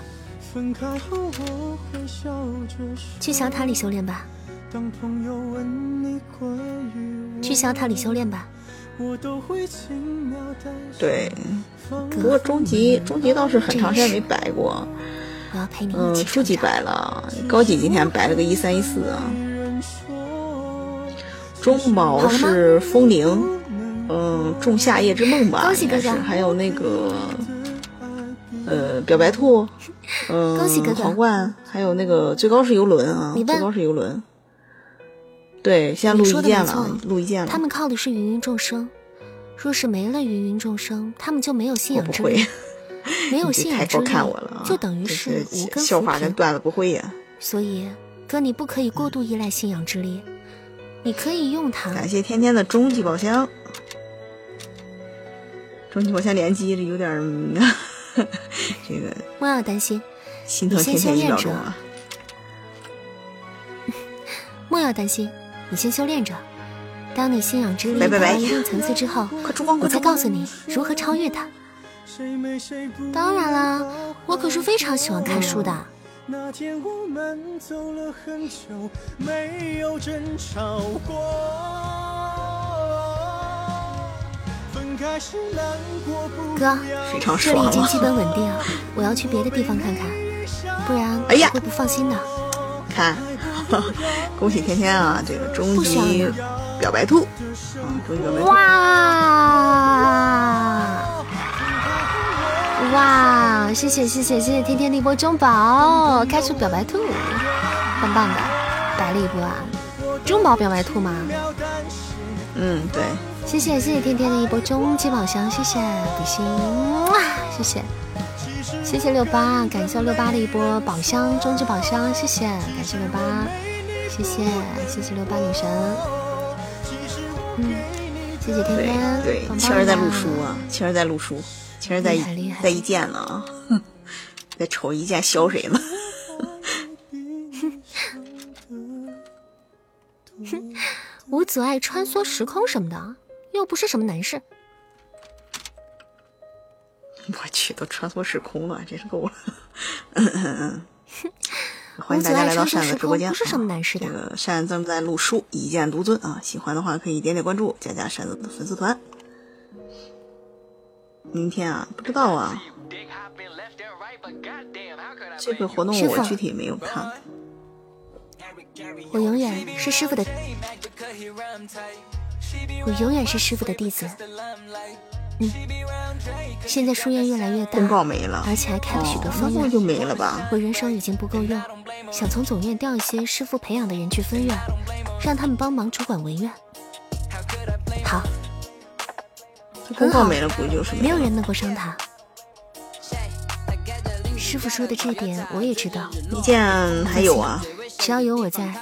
去小塔里修炼吧，去小塔里修炼吧。对，不过终极终极倒是很长时间没摆过，我要陪你一嗯，起初级成长。摆了，高级今天摆了个一三一四啊。中宝是风铃，嗯，仲夏夜之梦吧，恭喜哥哥应该是，还有那个，呃，表白兔，嗯，恭喜哥哥皇冠，还有那个最高是游轮啊，最高是游轮。对，现在录一件了录一件了。他们靠的是芸芸众生，若是没了芸芸众生，他们就没有信我不会仰之力，，没有信仰之力！就等于是这无根笑。话跟段子不会呀。所以，哥，你不可以过度依赖信仰之力，你可以用它。感谢天天的终极宝箱，终极宝箱联机，这有点 这个莫要担心，心疼你先天天一修炼着秒钟啊！莫要担心，你先修炼着。当你信仰之力达到一定层次之后，我！再告诉你如何超越它。当然啦，我可是非常喜欢看书的。那天我们走了很久，没有争吵过。哥要非常这里已经。基本稳定，我要去别的地方看看。不然哎呀会不放心的。看，恭喜天天啊，这个终极呀表白兔，啊，终极表白兔，哇哇！谢谢谢谢谢谢天天的一波中宝，开出表白兔，棒棒的，白了一波啊！中宝表白兔吗？嗯，对，谢谢谢谢天天的一波终极宝箱，谢谢比心，哇，谢谢。谢谢六八，感谢六八的一波宝箱终极宝箱，谢谢感谢六八，谢谢谢谢六八女神，嗯，谢谢天天，对，青儿在录书啊，青儿在录书，青儿在在一剑呢啊，哼 在瞅一剑削谁呢？无阻碍穿梭时空什么的，又不是什么难事。我去，都穿梭时空了，真是够了。嗯嗯嗯。欢迎大家来到扇子直播间。不是什么难事的这个扇子正在录书，一剑独尊啊！喜欢的话可以点点关注，加加扇子的粉丝团。明天啊，不知道啊，这个活动我具体没有看。我永远是师傅的，我永远是师傅的弟子。嗯，现在书院越来越大，公告没了，而且还开了许多分院。不就没了吧？我人手已经不够用，想从总院调一些师傅培养的人去分院，让他们帮忙主管文院。好，这公告没了，估计就是没有人能够伤他。师傅说的这点我也知道，一剑还有啊，只要有我在，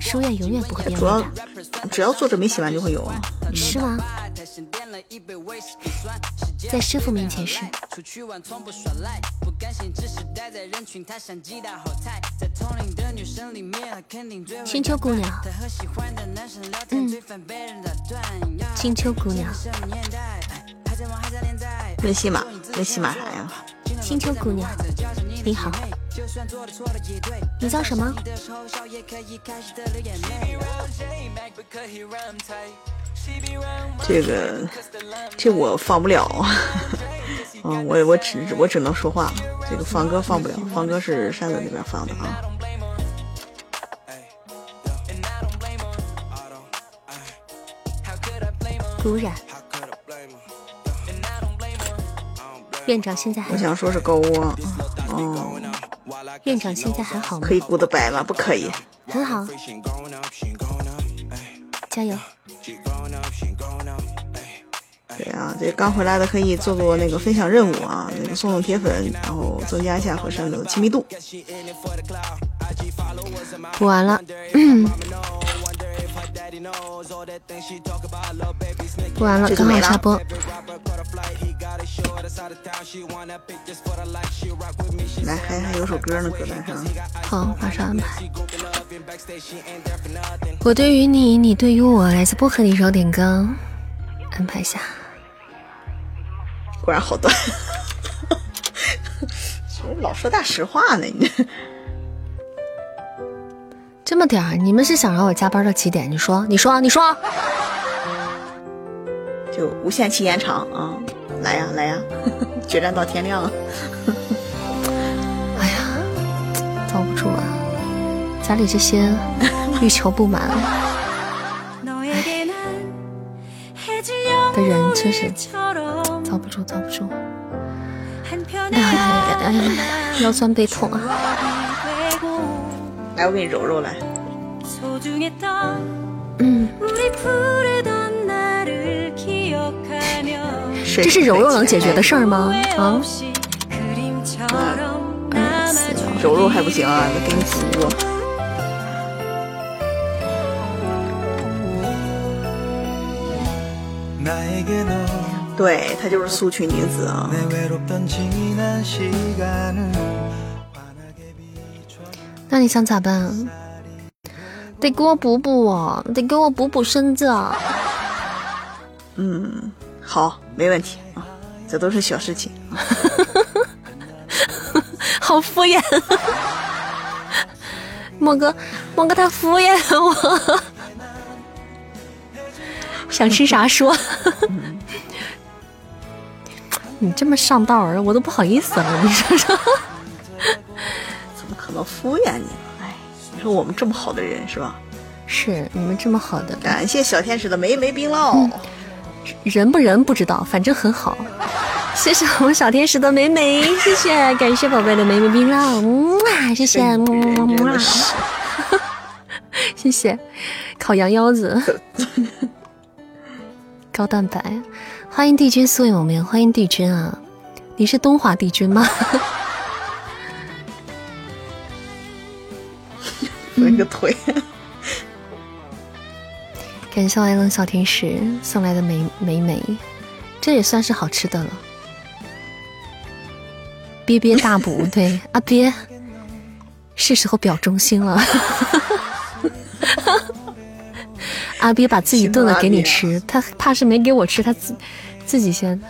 书院永远不会变主要味的，只要作者没写完就会有啊。是吗？在师傅面前是。青秋姑娘，嗯，青秋姑娘，问西马，问西马啥呀？青丘姑娘，你好，你叫什么？这个这我放不了，嗯，我我只我只能说话，这个放歌放不了，放歌是扇子那边放的啊。古染。院长现在还我想说是高窝，哦，院长现在还好吗可？以 goodbye 吗？不可以，很好，加油！对啊，这刚回来的可以做做那个分享任务啊，那个送送铁粉，然后增加一下和扇子的亲密度。补完了，补完了，刚好下播。来，还还有首歌呢，歌单上。好，马上安排。我对于你，你对于我，来自薄荷的一首点歌，安排一下。果然好短，老说大实话呢，你？这这么点儿，你们是想让我加班到几点？你说，你说，你说。就无限期延长啊！来呀来呀，决战到天亮。哎呀，遭不住啊！家里这些欲求不满 的人，真是遭不住，遭不住。哎呀哎呀，腰酸背痛啊！来，我给你揉揉来。嗯，这这是柔柔能解决的事儿吗？啊，揉揉还不行啊，得给你扶过。对，她就是苏群女子啊。那你想咋办？得给我补补啊，得给我补补身子啊！嗯，好，没问题啊，这都是小事情。好敷衍，莫哥，莫哥他敷衍我。想吃啥说。你这么上道儿，我都不好意思了。你说说，可能敷衍你了。哎，你说我们这么好的人是吧？是你们这么好的感谢小天使的梅梅冰酪。人不人不知道，反正很好。谢谢我们小天使的美美，谢谢，感谢宝贝的美美冰酪，哇，谢谢，么么么么，谢谢，烤羊腰子，高蛋白，欢迎帝君素有名，欢迎帝君啊，你是东华帝君吗？分个腿。感谢爱冷小天使送来的美美美，这也算是好吃的了。憋憋大补，对阿 憋，是时候表忠心了。阿 憋把自己炖了给你吃，他怕是没给我吃，他自自己先。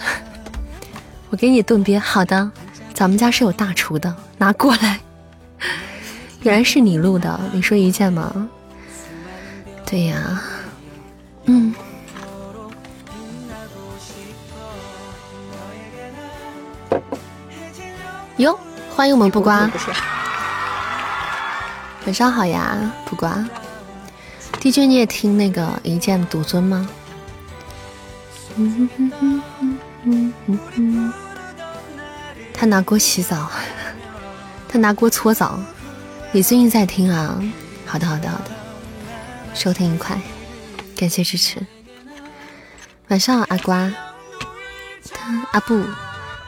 我给你炖鳖，好的，咱们家是有大厨的，拿过来。原来是你录的，你说一件吗？对呀。嗯，哟，欢迎我们不瓜，晚上好呀，不瓜。帝君，你也听那个一剑独尊吗？他拿锅洗澡，他拿锅搓澡。你最近在听啊？好的，好的，好的，收听愉快。感谢支持，晚上好阿瓜，他阿布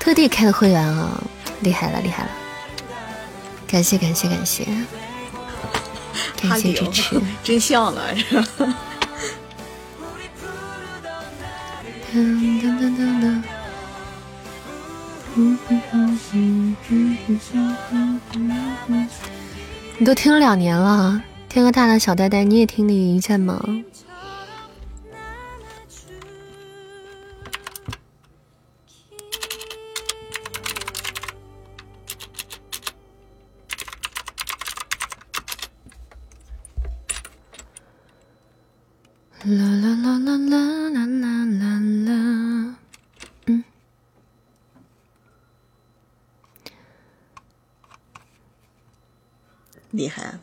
特地开的会员啊，厉害了厉害了，感谢感谢感谢，感谢支持，真像了是吧？你都听了两年了，天哥大大小呆呆，你也听你一见吗？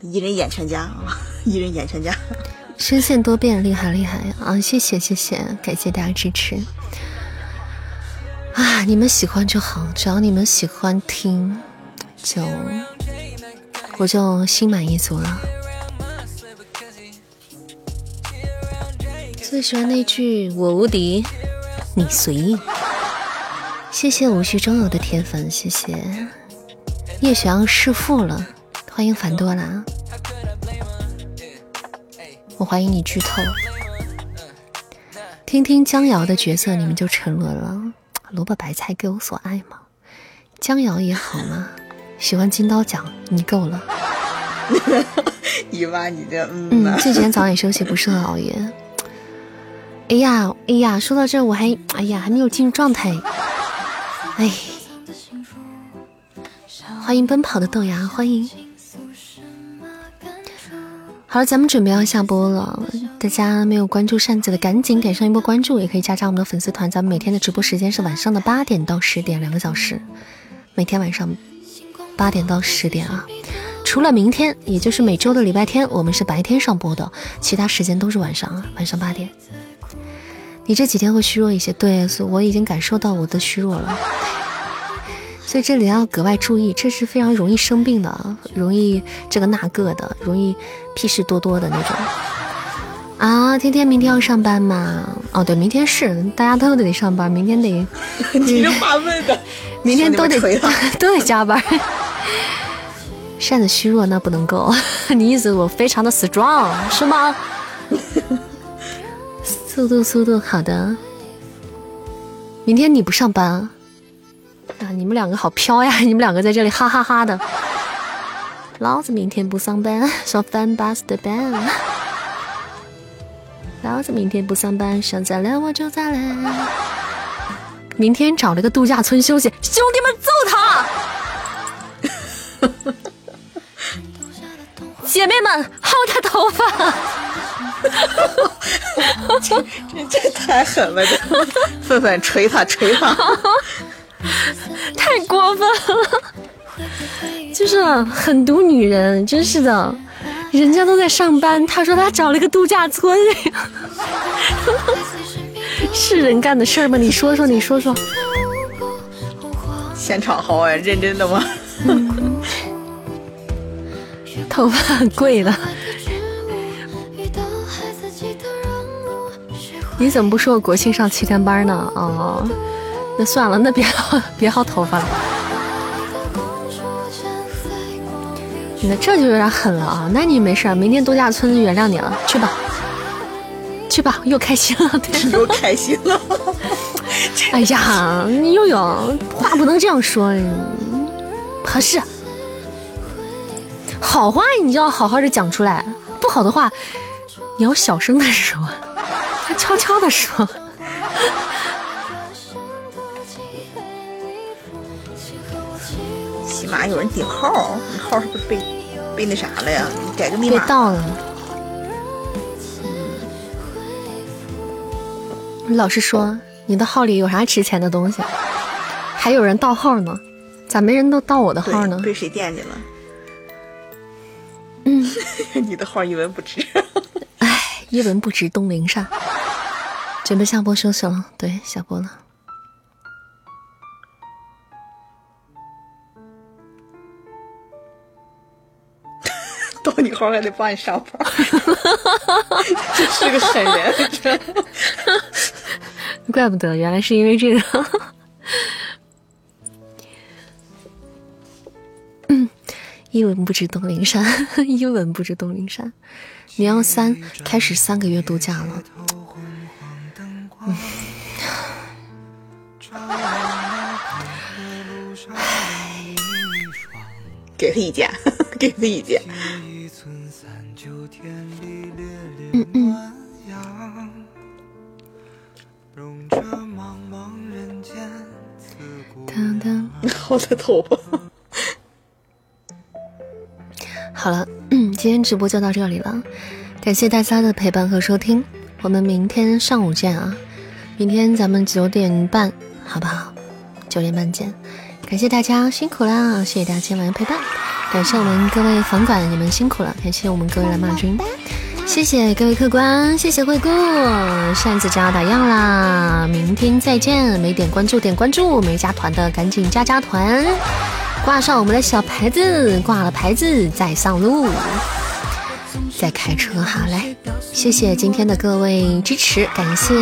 一人演全家啊，一人演全家，声线多变，厉害厉害啊！谢谢谢谢，感谢大家支持啊！你们喜欢就好，只要你们喜欢听，就我就心满意足了。最喜欢那句“我无敌，你随意”。谢谢无需中有的铁粉，谢谢叶雪阳弑父了，欢迎凡多拉。我怀疑你剧透。听听江瑶的角色，你们就沉沦了。萝卜白菜各有所爱嘛，江瑶也好嘛。喜欢金刀奖，你够了。姨妈，你这嗯，这几天早点休息，不适合熬夜。哎呀，哎呀，说到这我还，哎呀，还没有进入状态。哎，欢迎奔跑的豆芽，欢迎。好了，咱们准备要下播了，大家没有关注扇子的，赶紧点上一波关注，也可以加上我们的粉丝团。咱们每天的直播时间是晚上的八点到十点，两个小时。每天晚上八点到十点啊，除了明天，也就是每周的礼拜天，我们是白天上播的，其他时间都是晚上啊，晚上八点。你这几天会虚弱一些，对，所以我已经感受到我的虚弱了，所以这里要格外注意，这是非常容易生病的，容易这个那个的，容易屁事多多的那种。啊，天天明天要上班吗？哦，对，明天是，大家都得上班，明天得。你这话问的，明天都得 都得加班。扇子虚弱那不能够，你意思我非常的 strong 是吗？速度，速度，好的。明天你不上班啊？你们两个好飘呀！你们两个在这里哈哈哈的。老子明天不上班，上翻巴适的班。老子明天不上班，想咋来我就咋来。明天找了个度假村休息，兄弟们揍他！姐妹们薅他头发！这这这太狠了！这愤愤捶他捶他，太过分了！就是很毒女人，真是的，人家都在上班，他说他找了个度假村，是人干的事儿吗？你说说，你说说。现场薅哎，认真的吗？头发很贵的。你怎么不说我国庆上七天班呢？哦，那算了，那别别薅头发了。那这就有点狠了啊！那你没事，明天度假村原谅你了，去吧，去吧，又开心了，又开心了。哎呀，你悠悠话不能这样说，合适。好话你就要好好的讲出来，不好的话你要小声的说，悄悄的说。起码有人顶号，你号是不是被被那啥了呀？你改个密码。被盗了。老实说，你的号里有啥值钱的东西？还有人盗号呢？咋没人都盗我的号呢？被谁惦记了？嗯，你的号一文不值。哎，一文不值东陵扇。准备下播休息了，对，下播了。盗你号还得帮你上班，真是个狠人。怪不得，原来是因为这个。嗯，一文不值东陵山，一文不值东陵山。你要三开始三个月度假了。嗯。给他意见，给他意见。嗯嗯。当当，薅的头发。好了，今天直播就到这里了，感谢大家的陪伴和收听，我们明天上午见啊！明天咱们九点半，好不好？九点半见，感谢大家辛苦啦！谢谢大家今晚的陪伴，感谢我们各位房管，你们辛苦了！感谢我们各位蓝马军。谢谢各位客官，谢谢惠顾，扇子加打烊啦，明天再见！没点关注点关注，没加团的赶紧加加团，挂上我们的小牌子，挂了牌子再上路，再开车哈，来，谢谢今天的各位支持，感谢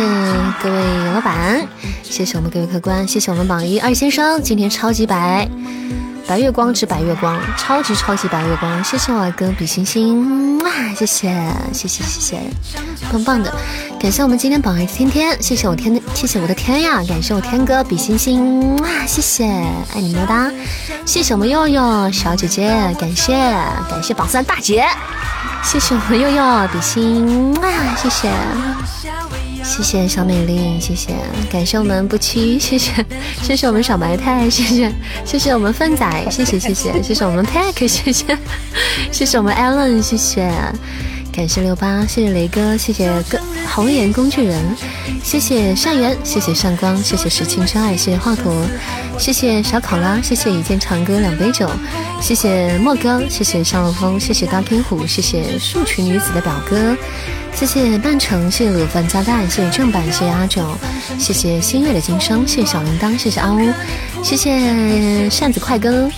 各位老板，谢谢我们各位客官，谢谢我们榜一二先生，今天超级白。白月光之白月光，超级超级白月光，谢谢我哥比心心，哇，谢谢谢谢谢谢，棒棒的，感谢我们今天榜二天天，谢谢我天，谢谢我的天呀，感谢我天哥比心心，哇，谢谢，爱你么哒，谢谢我们佑佑小姐姐，感谢感谢榜三大姐，谢谢我们佑佑比心，哇，谢谢。谢谢小美丽，谢谢，感谢我们不屈，谢谢，谢谢我们小白菜，谢谢，谢谢我们粪仔，谢谢谢谢，谢谢我们 Pack，谢谢，谢谢我们 Allen，谢谢，感谢六八，谢谢雷哥，谢谢哥红颜工具人，谢谢善缘，谢谢善光，谢谢石青真爱，谢谢华佗，谢谢小考拉，谢谢一见长歌两杯酒，谢谢莫哥，谢谢上了风，谢谢大天虎，谢谢树群女子的表哥。谢谢半城，谢谢卤饭加蛋，谢谢正版，谢谢阿九，谢谢新月的今生，谢谢小铃铛，谢谢阿乌，谢谢扇子快更，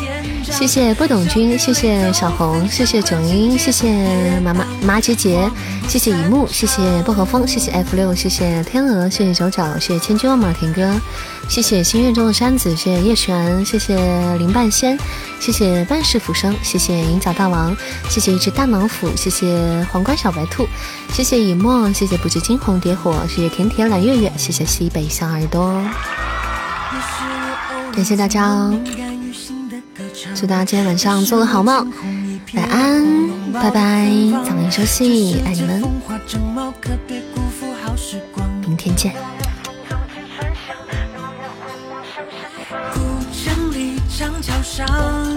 谢谢不懂君，谢谢小红，谢谢九音，谢谢妈妈麻姐姐，谢谢一木，谢谢薄荷风，谢谢 F 六，谢谢天鹅，谢谢九九，谢谢千军万马田哥，谢谢心愿中的山子，谢谢叶璇，谢谢林半仙，谢谢半世浮生，谢谢银角大王，谢谢一只大老虎，谢谢皇冠小白兔，谢谢谢以沫，谢谢不惧惊鸿蝶火，谢谢甜甜蓝月月，谢谢西北小耳朵，感谢大家哦，祝大家今天晚上做个好梦，晚安，拜拜，早点休息，爱你们，明天见。长桥上。